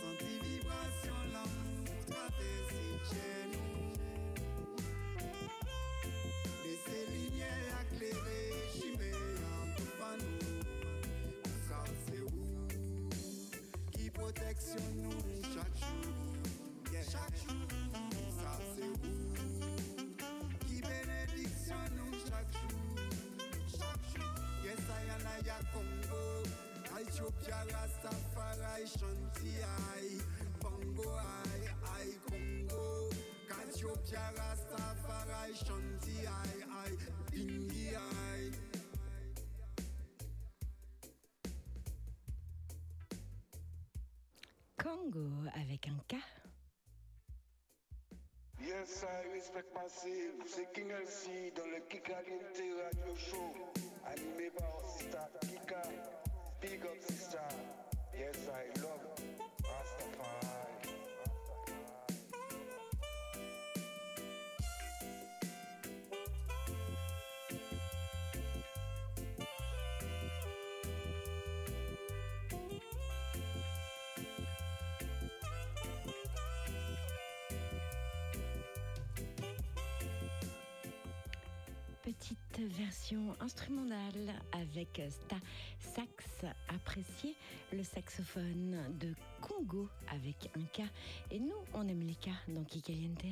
Senti vibration, l'amour traverse chez nous. Laissez lumière éclairer, chimée en tout panneau. Ça c'est où? Qui protection nous chaque jour? Chaque jour, Congo. Ethiopia Rastafari Shanti I Bongo I I Congo. Ethiopia Rastafari Shanti I I Bingi I. Congo avec un K. Yes, I respect massive. C'est King LC dans le Kika Caliente Radio Show. Animé par Sister Kika. Big up, sister. Yes, I love Rastafari. Version instrumentale avec Sta Sax apprécié, le saxophone de Congo avec un K. Et nous, on aime les K dans Kikaliente.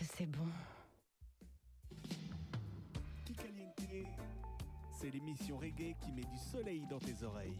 C'est bon. C'est l'émission reggae qui met du soleil dans tes oreilles.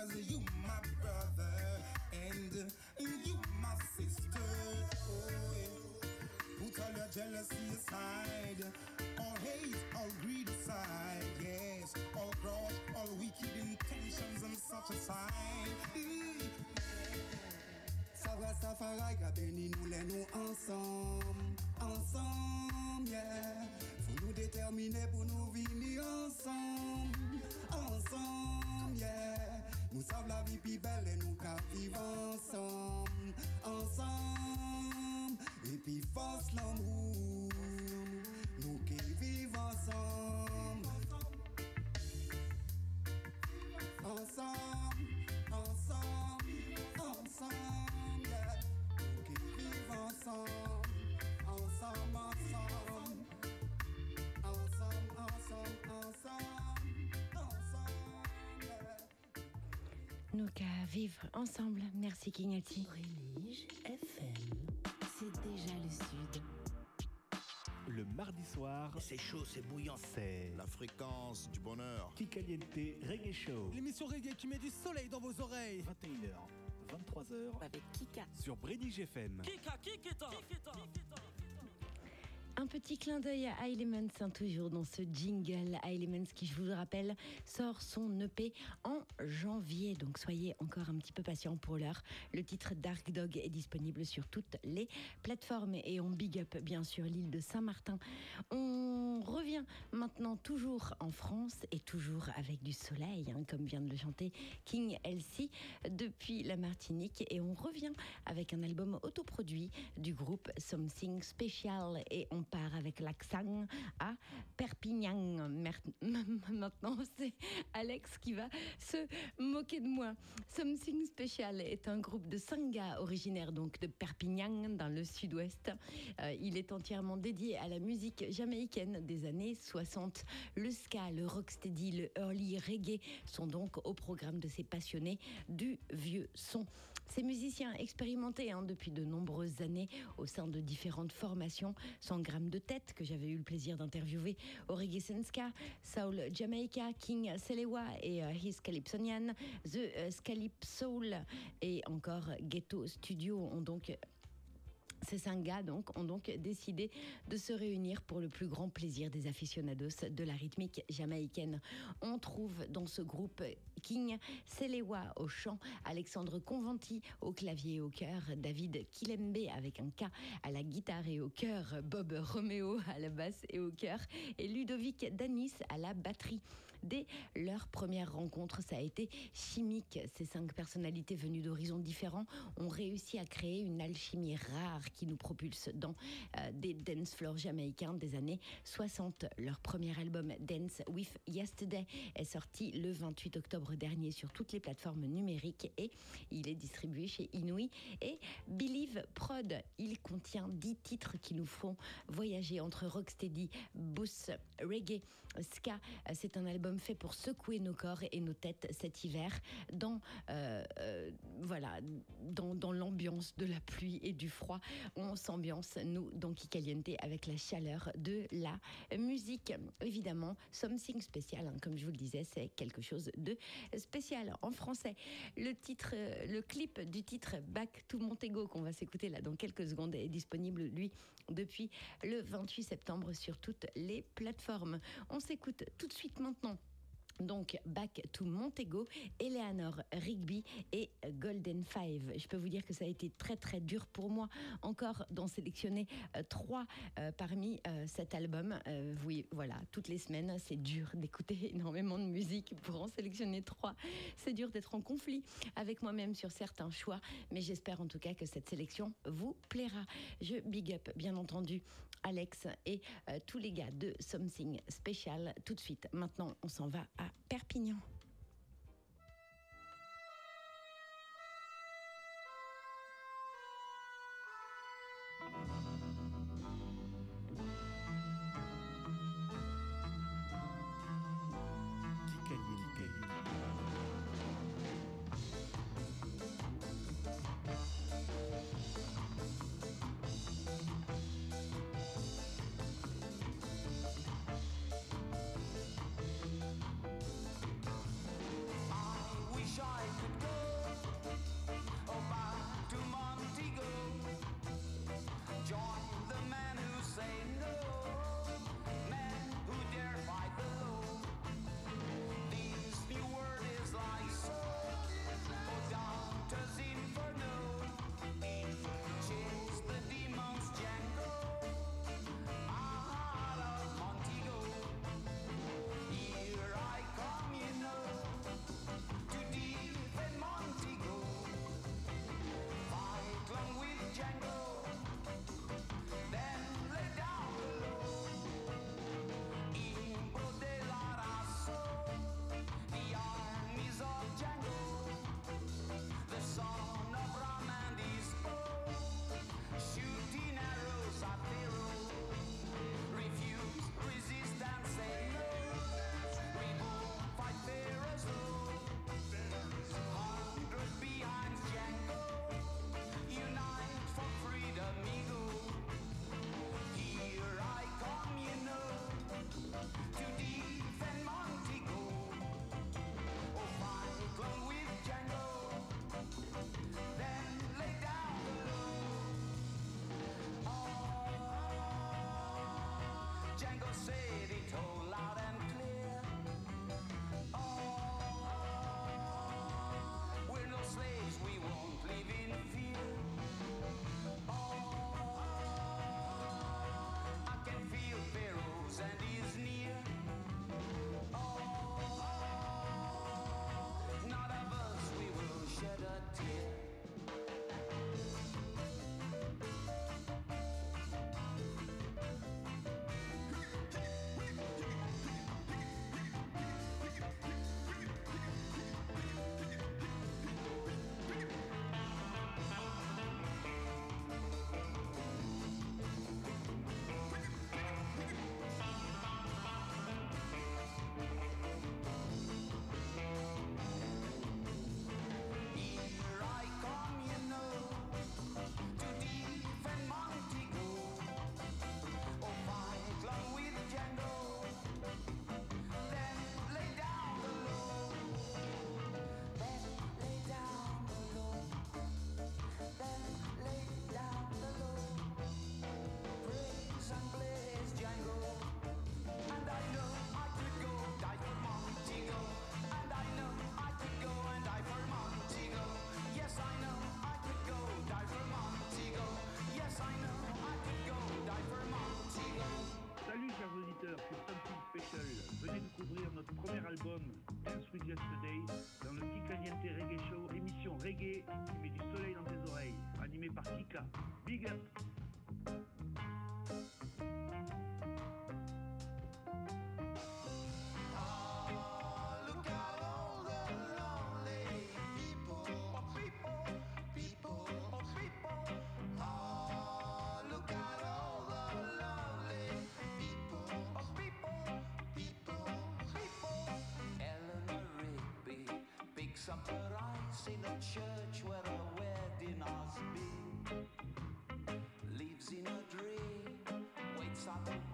Cause you Nous qu'à vivre ensemble. Merci King Alti. Rélige FM. C'est déjà le sud. Le mardi soir, C'est chaud, c'est bouillant. c'est La fréquence du bonheur. Kikaliente Reggae Show. L'émission reggae qui met du soleil dans vos oreilles. 21h, 23h Avec Kika. sur Bredig FM. Kika, Kikita, Un petit clin d'œil à Elements, hein, toujours dans ce jingle. Elements qui, je vous le rappelle, sort son EP en janvier. Donc soyez encore un petit peu patients pour l'heure. Le titre Dark Dog est disponible sur toutes les plateformes et on big up bien sûr l'île de Saint-Martin. On revient maintenant toujours en France et toujours avec du soleil, hein, comme vient de le chanter King Elsie depuis la Martinique. Et on revient avec un album autoproduit du groupe Something Special et on part avec l'accent à Perpignan. Maintenant, c'est Alex qui va se moquer de moi. Something Special est un groupe de cinq gars originaires donc de Perpignan dans le sud-ouest. Euh, il est entièrement dédié à la musique jamaïcaine des années 60. Le ska, le rocksteady, le early reggae sont donc au programme de ces passionnés du vieux son. Ces musiciens expérimentés hein, depuis de nombreuses années au sein de différentes formations, 100 grammes de tête que j'avais eu le plaisir d'interviewer Reggae Senska, Soul Jamaica, King Selewa et euh, His Calypsonian, The euh, Scalip Soul. Et encore Ghetto Studio ont donc ces cinq gars donc, ont donc décidé de se réunir pour le plus grand plaisir des aficionados de la rythmique jamaïcaine. On trouve dans ce groupe King Selewa au chant, Alexandre Conventi au clavier et au chœur, David Kilembe avec un K à la guitare et au chœur, Bob Romeo à la basse et au chœur, et Ludovic Danis à la batterie. Dès leur première rencontre, ça a été chimique. Ces cinq personnalités venues d'horizons différents ont réussi à créer une alchimie rare qui nous propulse dans euh, des dance floors jamaïcains des années 60. Leur premier album Dance with Yesterday est sorti le 28 octobre dernier sur toutes les plateformes numériques et il est distribué chez Inouï et Believe Prod. Il contient 10 titres qui nous font voyager entre rocksteady, boost, reggae, ska. C'est un album fait pour secouer nos corps et nos têtes cet hiver dans euh, euh, voilà dans, dans l'ambiance de la pluie et du froid. On s'ambiance nous dans Kikaliente avec la chaleur de la musique. Évidemment, something spécial, hein, comme je vous le disais, c'est quelque chose de spécial en français. Le titre, euh, le clip du titre Back to Montego qu'on va s'écouter là dans quelques secondes est disponible lui depuis le 28 septembre sur toutes les plateformes. On s'écoute tout de suite maintenant donc Back to Montego, Eleanor Rigby et Golden Five. Je peux vous dire que ça a été très très dur pour moi encore d'en sélectionner euh, trois euh, parmi euh, cet album. Oui, voilà, toutes les semaines, c'est dur d'écouter énormément de musique pour en sélectionner trois. C'est dur d'être en conflit avec moi-même sur certains choix, mais j'espère en tout cas que cette sélection vous plaira. Je big up, bien entendu, Alex et euh, tous les gars de Something Special. Tout de suite, maintenant, on s'en va à Perpignan. Django said he told Dans le Kikaliente Reggae Show, émission reggae qui met du soleil dans tes oreilles, animée par Kika. Big up supper rites in a church where a wedding has been. Lives in a dream, waits at the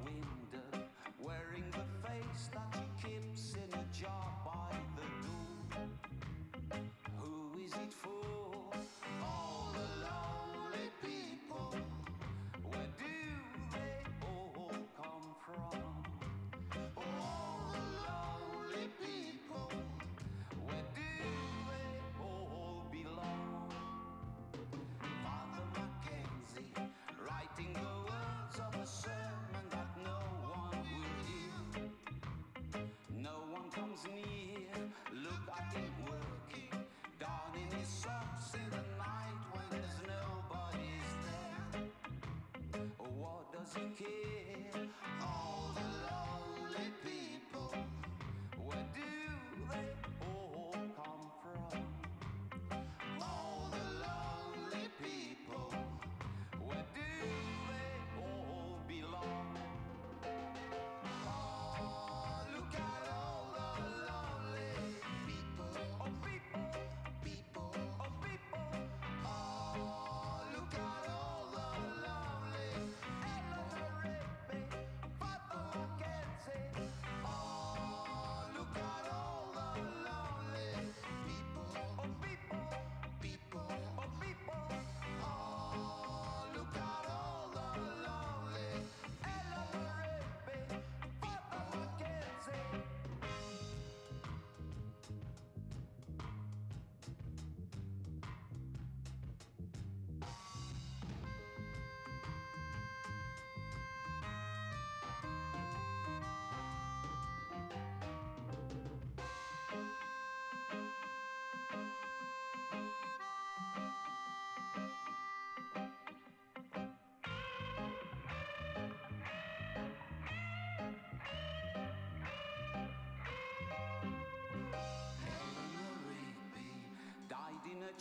comes near. Look at him working down in his socks in the night when there's nobody's there. What does he care?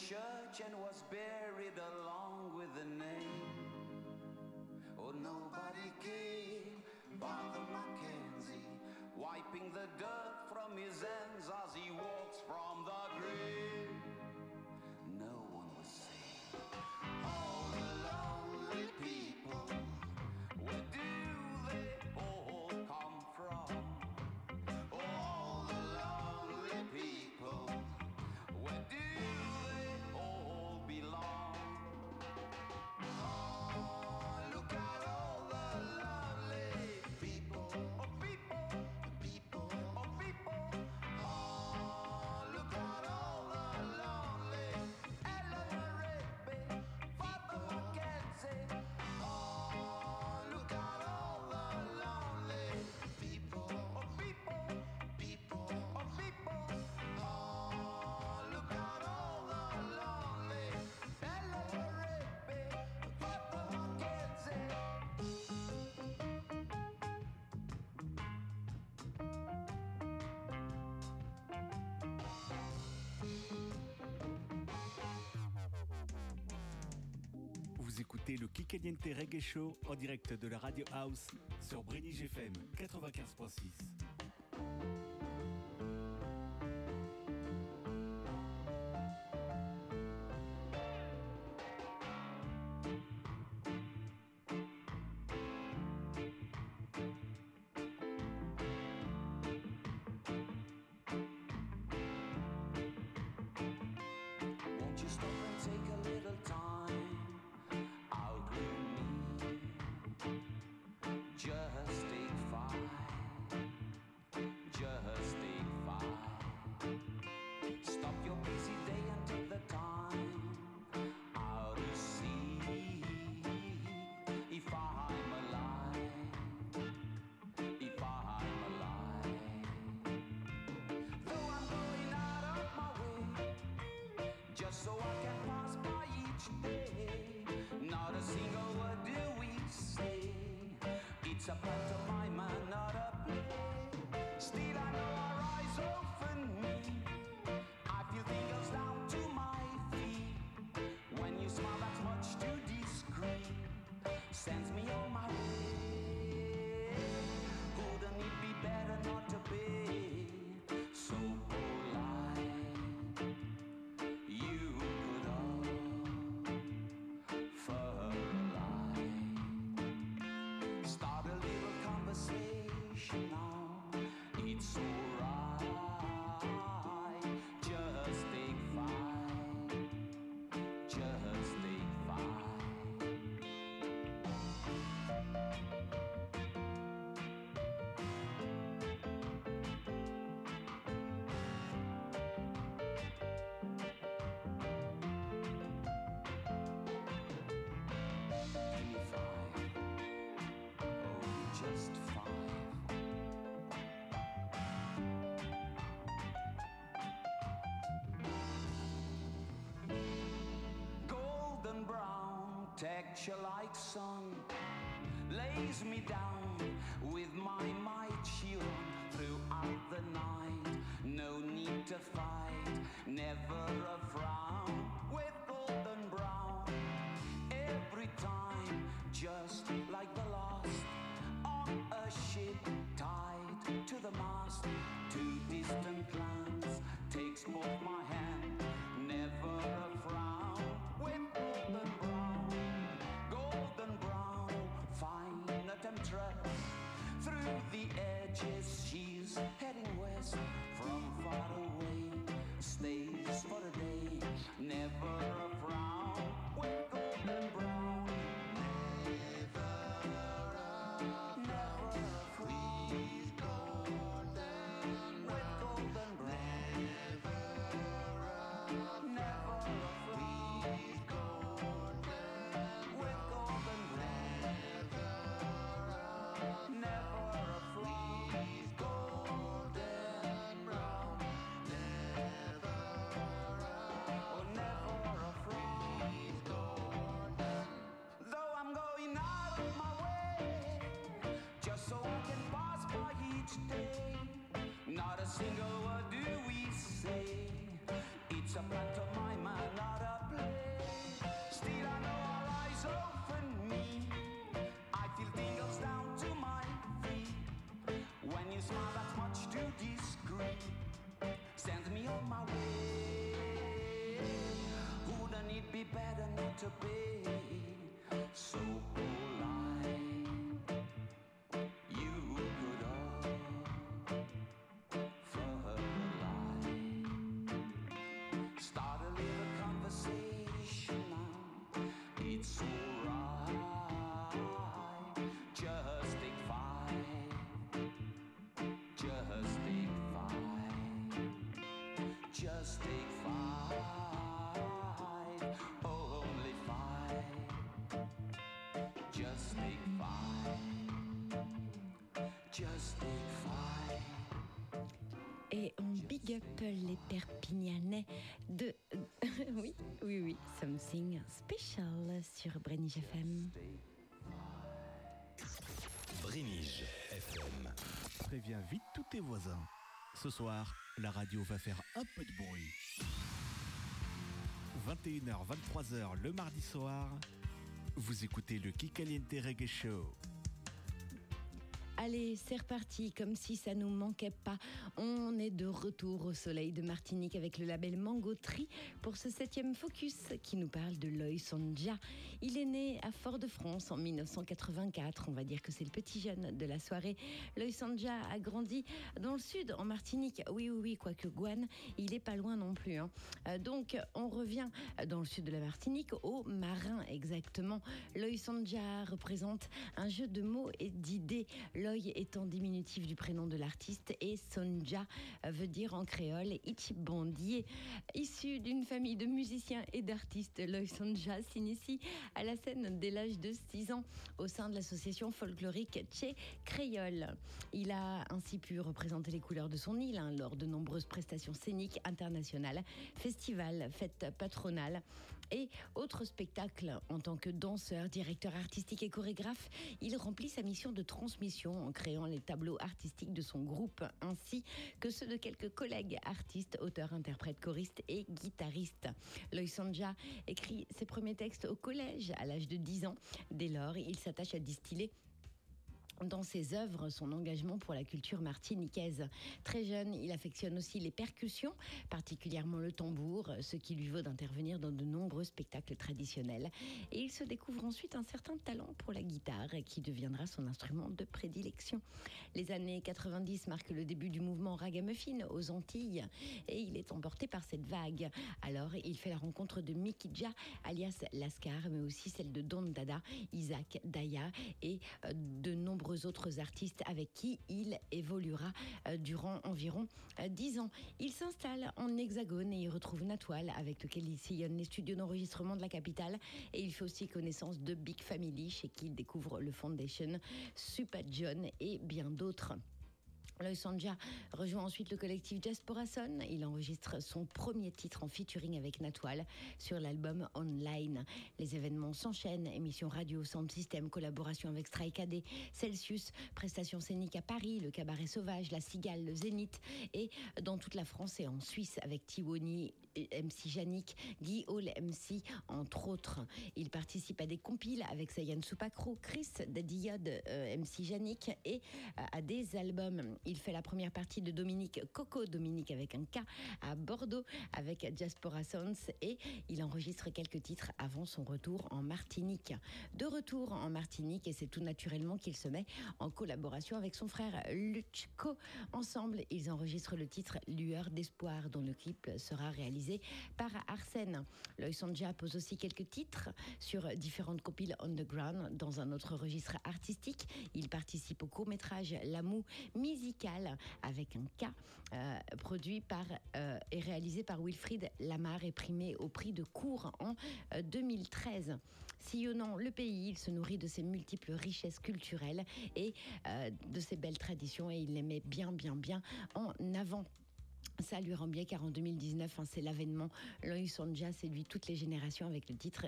church and was buried along with the name. Oh, nobody came, Father Mackenzie, wiping the dirt from his hands le Kikaliente Reggae Show en direct de la Radio House sur Brénig FM 95.6. just so I can pass by each day. Not a single word do we say. It's a Golden brown texture like sun lays me down with my might. Shield throughout the night. No need to fight, edges, she's heading west Not a single word do we say. It's a pantomime and not a play. Still I know our eyes often meet. I feel tingles down to my feet. When you smile, that's much too discreet. Sends me on my way. Wouldn't it be better not to be Et on big up les Perpignanais de. oui, oui, oui, Something Special sur Brenige FM. Brénige FM. Préviens vite tous tes voisins. Ce soir, la radio va faire un peu de bruit. 21h, 23h le mardi soir, vous écoutez le Kikaliente Reggae Show. Allez, c'est reparti, comme si ça nous manquait pas. On est de retour au soleil de Martinique avec le label Mango pour ce septième focus qui nous parle de Loïs Sonja. Il est né à Fort-de-France en 1984. On va dire que c'est le petit jeune de la soirée. Loïs Sonja a grandi dans le sud, en Martinique. Oui, oui, oui, quoique Guane, il est pas loin non plus. hein. Euh, donc, on revient dans le sud de la Martinique, au Marin exactement. Loïs Sonja représente un jeu de mots et d'idées. Loy étant diminutif du prénom de l'artiste et Sonja veut dire en créole Ichibondier. Issu d'une famille de musiciens et d'artistes, Loy Sonja s'initie à la scène dès l'âge de 6 ans au sein de l'association folklorique Tché Créole. Il a ainsi pu représenter les couleurs de son île hein, lors de nombreuses prestations scéniques internationales, festivals, fêtes patronales et autres spectacles. En tant que danseur, directeur artistique et chorégraphe, il remplit sa mission de transmission en créant les tableaux artistiques de son groupe ainsi que ceux de quelques collègues artistes, auteurs, interprètes, choristes et guitaristes. Loïs Sanja écrit ses premiers textes au collège à l'âge de 10 ans. Dès lors, il s'attache à distiller dans ses œuvres son engagement pour la culture martiniquaise. Très jeune, il affectionne aussi les percussions, particulièrement le tambour, ce qui lui vaut d'intervenir dans de nombreux spectacles traditionnels. Et il se découvre ensuite un certain talent pour la guitare, qui deviendra son instrument de prédilection. Les années 90 marquent le début du mouvement ragamuffin aux Antilles, et il est emporté par cette vague. Alors, il fait la rencontre de Mickey Ja, alias Lascar, mais aussi celle de Don Dada, Isaac Daya et euh, de nombreux autres artistes avec qui il évoluera euh, durant environ euh, dix ans. Il s'installe en hexagone et y retrouve Natoile avec lequel il sillonne les studios d'enregistrement de la capitale et il fait aussi connaissance de Big Family chez qui il découvre le Foundation, Super John et bien d'autres. Loïs Sanja rejoint ensuite le collectif Diaspora Son. Il enregistre son premier titre en featuring avec Natoile sur l'album Online. Les événements s'enchaînent émissions radio, sound system, collaboration avec Strike AD, Celsius, prestations scéniques à Paris, le Cabaret Sauvage, la Cigale, le Zénith et dans toute la France et en Suisse avec Tiwoni, MC Yannick, Guy Hall MC, entre autres. Il participe à des compiles avec Sayan Soupakro, Chris Dadiyod, euh, MC Yannick et euh, à des albums. Il fait la première partie de Dominique Coco, Dominique avec un K, à Bordeaux avec Diaspora Sounds et il enregistre quelques titres avant son retour en Martinique. De retour en Martinique et c'est tout naturellement qu'il se met en collaboration avec son frère Luchko. Ensemble, ils enregistrent le titre Lueur d'espoir dont le clip sera réalisé par Arsène. Loïs Sanja pose aussi quelques titres sur différentes compiles underground dans un autre registre artistique. Il participe au court-métrage L'amour musical avec un K euh, produit par euh, et réalisé par Wilfried Lamar et primé au prix de cours en 2013. Euh, Sillonnant le pays, il se nourrit de ses multiples richesses culturelles et de ses belles traditions et il les met bien bien bien en avant. Ça lui rend bien car en 2019, hein, c'est l'avènement. Loïs Sonja séduit toutes les générations avec le titre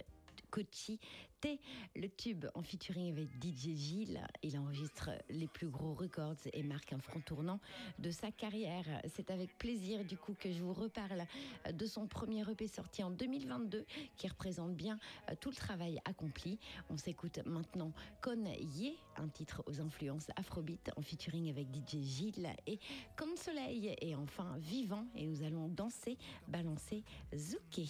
Kochi T, le tube en featuring avec DJ Gilles. Il enregistre les plus gros records et marque un front tournant de sa carrière. C'est avec plaisir du coup que je vous reparle de son premier EP sorti en 2022 qui représente bien euh, tout le travail accompli. On s'écoute maintenant Con Ye, un titre aux influences afrobeat en featuring avec DJ Gilles et Con Soleil et enfin Vivant et nous allons danser, balancer, zouker.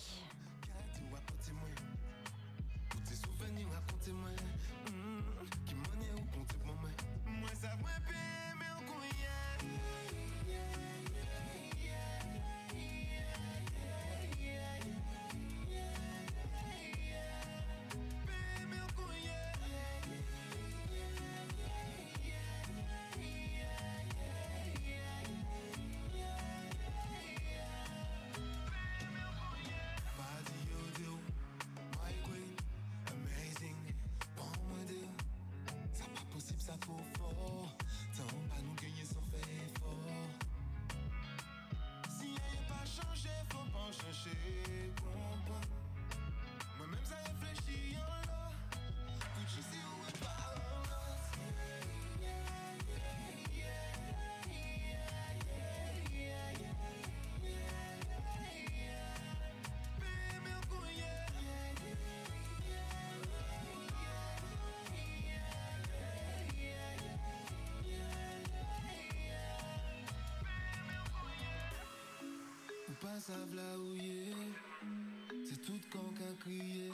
C'est tout quand qu'à crier.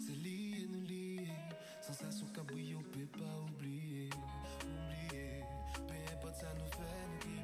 C'est lié, nous lier. Sensation bouillir, on peut pas oublier. Oublier. Peu importe, ça nous fait nous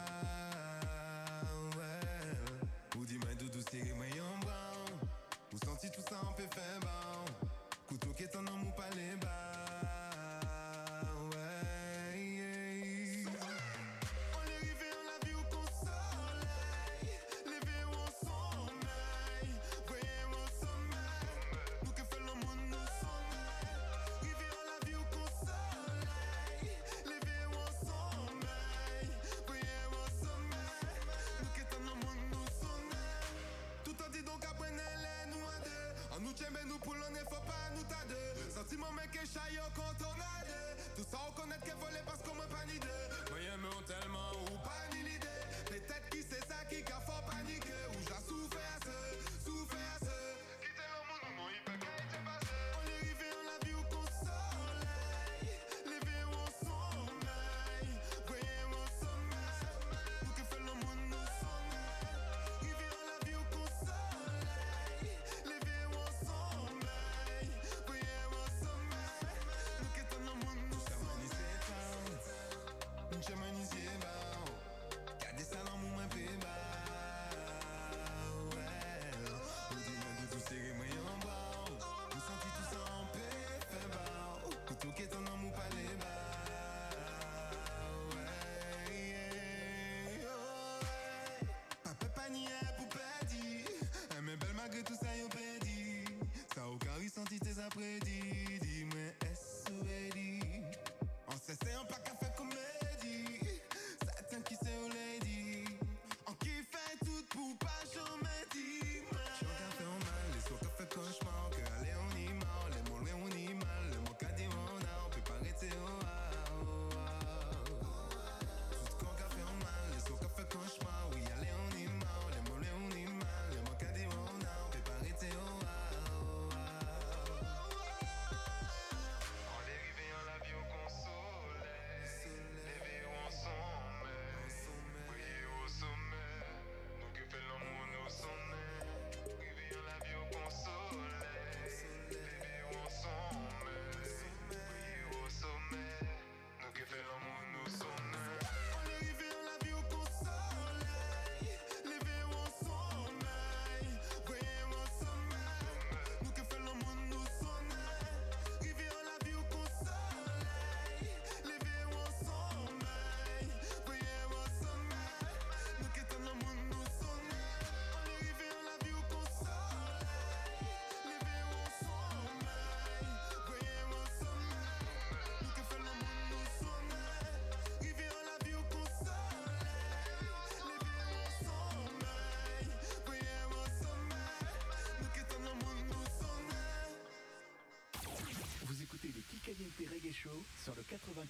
tous ces moyens bruns. Vous sentez tout ça un peu fin Couteau qui est un homme ou pas les bas.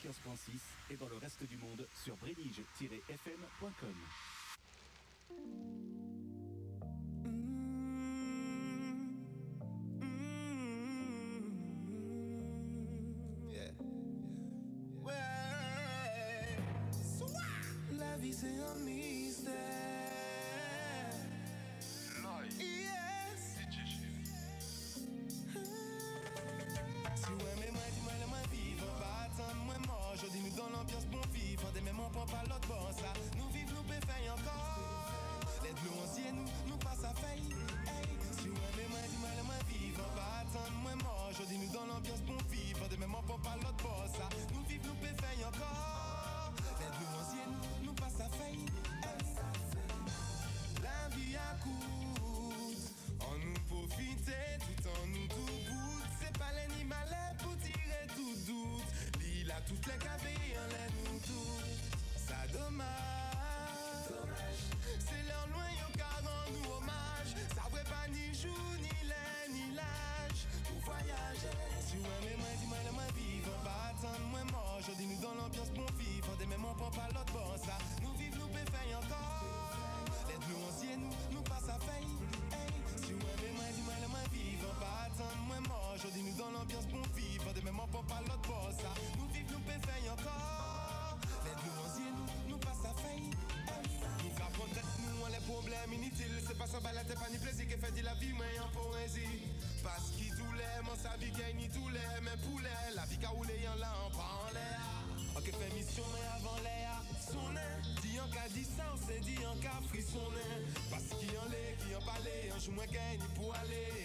95.6 et dans le reste du monde sur brédige-fm.com. Parce qu'il tout l'aime, on sa vie gagne, tout l'aime, mais poulet. La vie qu'a roulé, y'en l'a en pas en l'air. Ok, fait mission, mais avant l'air. Sonner, dit en cas dit ça, dit en cas frissonner. Parce qu'il y en l'est, qui en parlait, un jour, moi gagne pour aller.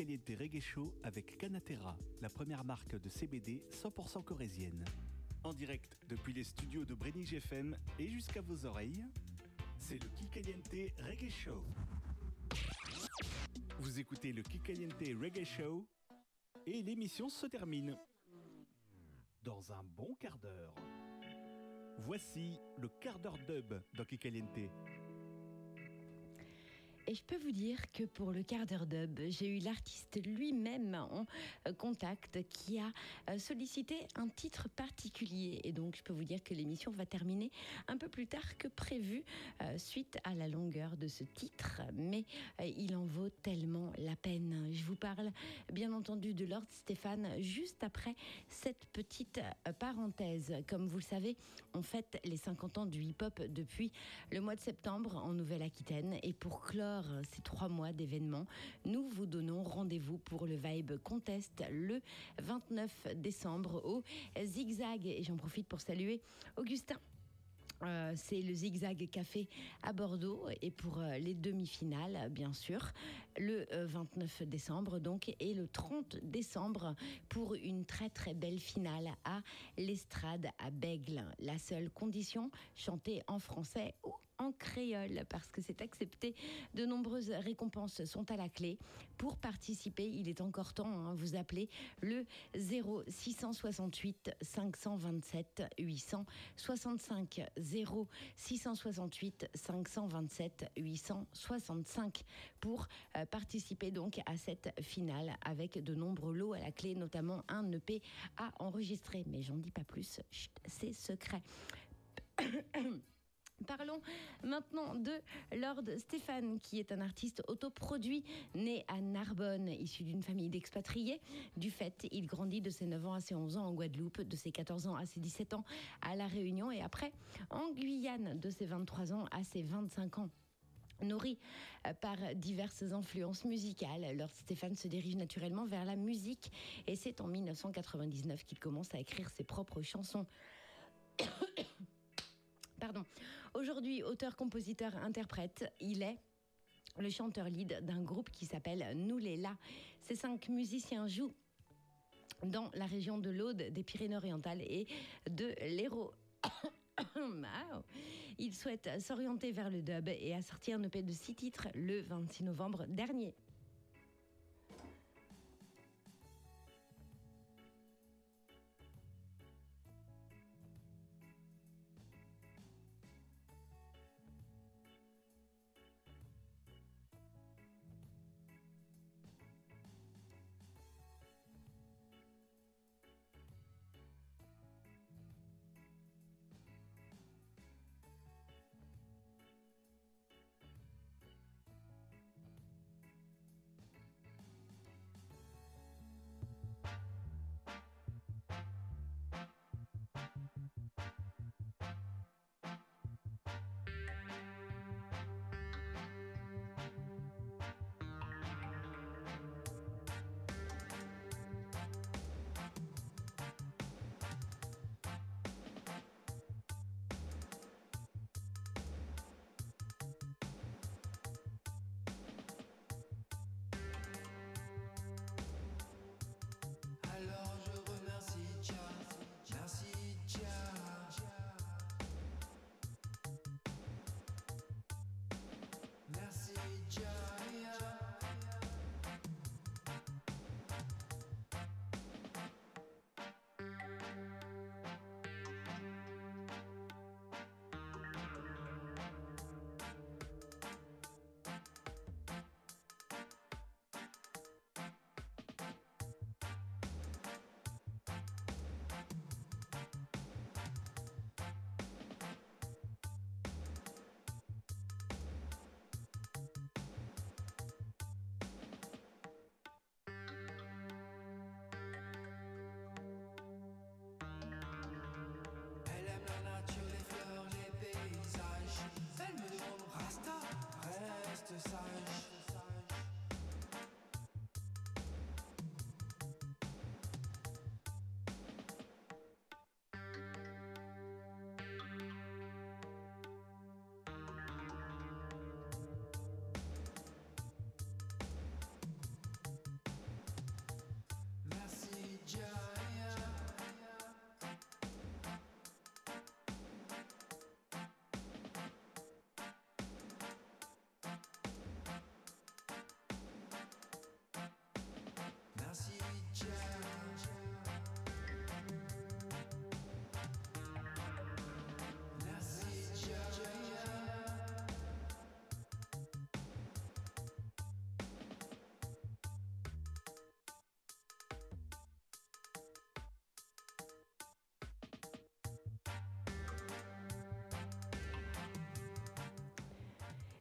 Kikaliente Reggae Show avec Canatera, la première marque de CBD 100% corésienne. En direct depuis les studios de Brenny FM et jusqu'à vos oreilles, c'est le Kikaliente Reggae Show. Vous écoutez le Kikaliente Reggae Show et l'émission se termine dans un bon quart d'heure. Voici le quart d'heure dub dans Kikaliente. Et je peux vous dire que pour le quart d'heure dub, j'ai eu l'artiste lui-même en euh, contact qui a euh, sollicité un titre particulier. Et donc, je peux vous dire que l'émission va terminer un peu plus tard que prévu euh, suite à la longueur de ce titre. Mais il en vaut tellement la peine. Je vous parle bien entendu de Lord Stéphane juste après cette petite parenthèse. Comme vous le savez, on fête les 50 ans du hip-hop depuis le mois de septembre en Nouvelle-Aquitaine. Et pour clore ces trois mois d'événements, nous vous donnons rendez-vous pour le Vibe Contest le 29 décembre au Zigzag. Et j'en profite pour saluer Augustin. Euh, c'est le Zigzag Café à Bordeaux et pour euh, les demi-finales, bien sûr, le euh, 29 décembre donc et le 30 décembre pour une très très belle finale à l'Estrade à Bègle. La seule condition, chanter en français ou en créole parce que c'est accepté. De nombreuses récompenses sont à la clé. Pour participer, il est encore temps, hein, vous appelez le 0668 527 865 0668 527 865 pour euh, participer donc à cette finale avec de nombreux lots à la clé, notamment un EP à enregistrer. Mais j'en dis pas plus, c'est secret. Parlons maintenant de Lord Stéphane, qui est un artiste autoproduit, né à Narbonne, issu d'une famille d'expatriés. Du fait, il grandit de ses 9 ans à ses 11 ans en Guadeloupe, de ses 14 ans à ses 17 ans à La Réunion et après en Guyane, de ses 23 ans à ses 25 ans. Nourri euh, par diverses influences musicales, Lord Stéphane se dirige naturellement vers la musique et c'est en 1999 qu'il commence à écrire ses propres chansons. Pardon. Aujourd'hui, auteur, compositeur, interprète, il est le chanteur lead d'un groupe qui s'appelle Nous les là. Ces cinq musiciens jouent dans la région de l'Aude, des Pyrénées-Orientales et de l'Hérault. Il souhaite s'orienter vers le dub et a sorti un EP de six titres le 26 novembre dernier.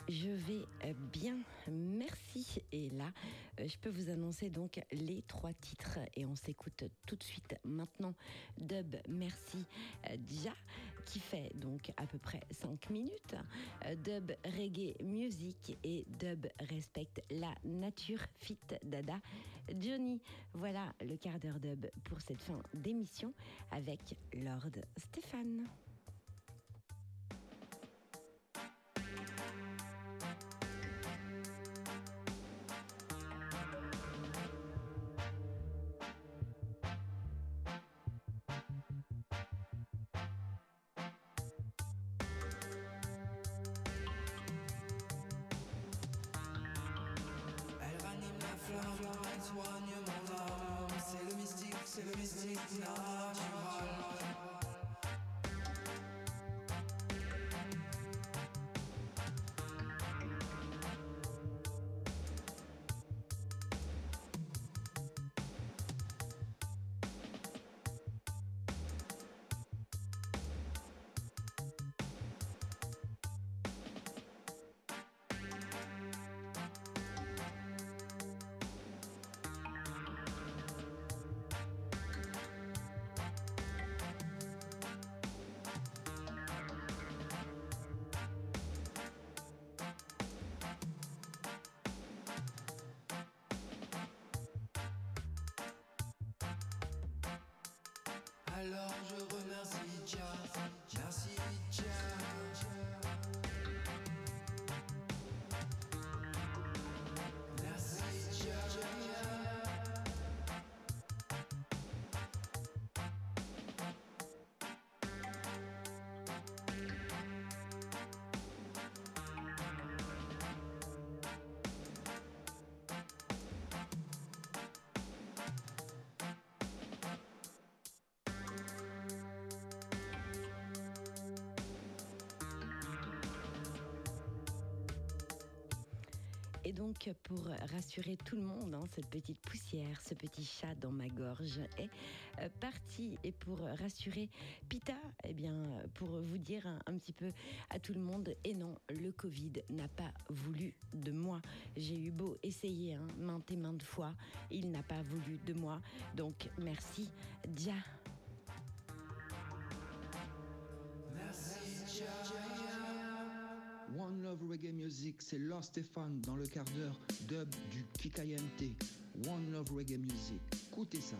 Je vais euh, bien, merci. Et là, euh, je peux vous annoncer donc les trois titres et on s'écoute tout de suite maintenant Dub Merci euh, Dia qui fait donc à peu près 5 minutes, Dub Reggae Music et Dub Respect la Nature Fit Dada Johnny. Voilà le quart d'heure dub pour cette fin d'émission avec Lord Stéphane. Donc, pour rassurer tout le monde, hein, cette petite poussière, ce petit chat dans ma gorge est euh, parti. Et pour rassurer Pita, eh bien, pour vous dire un, petit peu à tout le monde, et non, le Covid n'a pas voulu de moi. J'ai eu beau essayer hein, maintes et maintes fois, il n'a pas voulu de moi. Donc, merci. Merci Dia. One Love Reggae Music, c'est Lord Stéphane dans le quart d'heure dub du Kikayente. One Love Reggae Music, écoutez ça.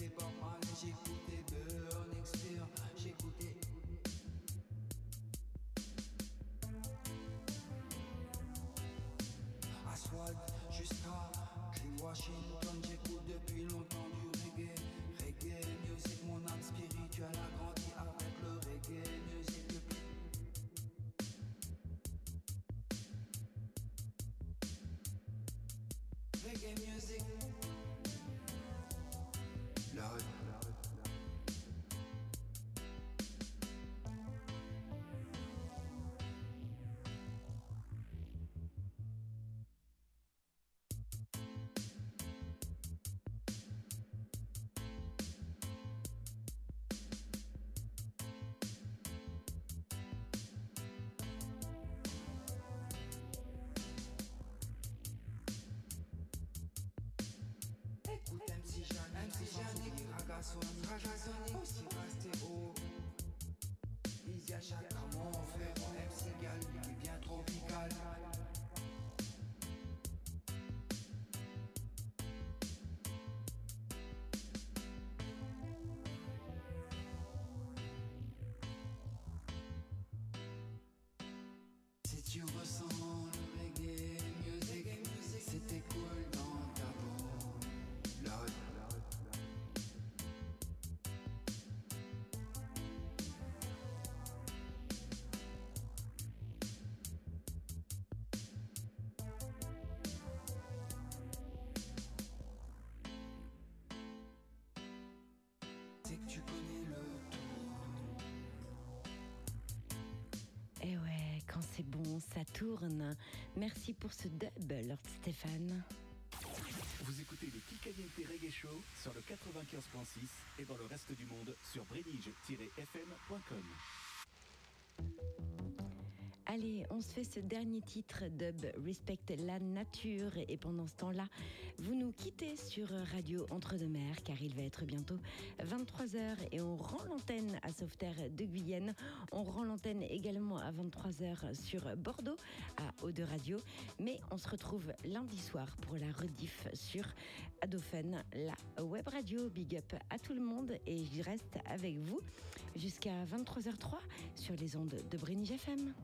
J'écoutais pas mal, j'écoutais Burn Expire, j'écoutais. Aswad jusqu'à Washington, j'écoute depuis longtemps du reggae. Reggae music, mon âme spirituelle a grandi avec le reggae music. Reggae music. Lord. Écoute MC Jeanne, MC Jeanne, Ragasonic, Ragasonic, aussi resté haut. À chaque mon frère, MC Gal, qui bien tropical. Si tu ressens c'est bon, ça tourne. Merci pour ce dub, Lord Stéphane. Vous écoutez le Kikaliente Reggae Show sur le 95.6 et dans le reste du monde sur brenige-fm.com. Allez, on se fait ce dernier titre dub Respect la nature et pendant ce temps-là, vous nous quittez sur Radio Entre-deux-Mers car il va être bientôt 23h et on rend l'antenne à Sauveterre de Guyenne. On rend l'antenne également à 23h sur Bordeaux à Eau de Radio, mais on se retrouve lundi soir pour la rediff sur Adophone, la web radio. Big up à tout le monde et je reste avec vous jusqu'à 23h03 sur les ondes de Brénige FM.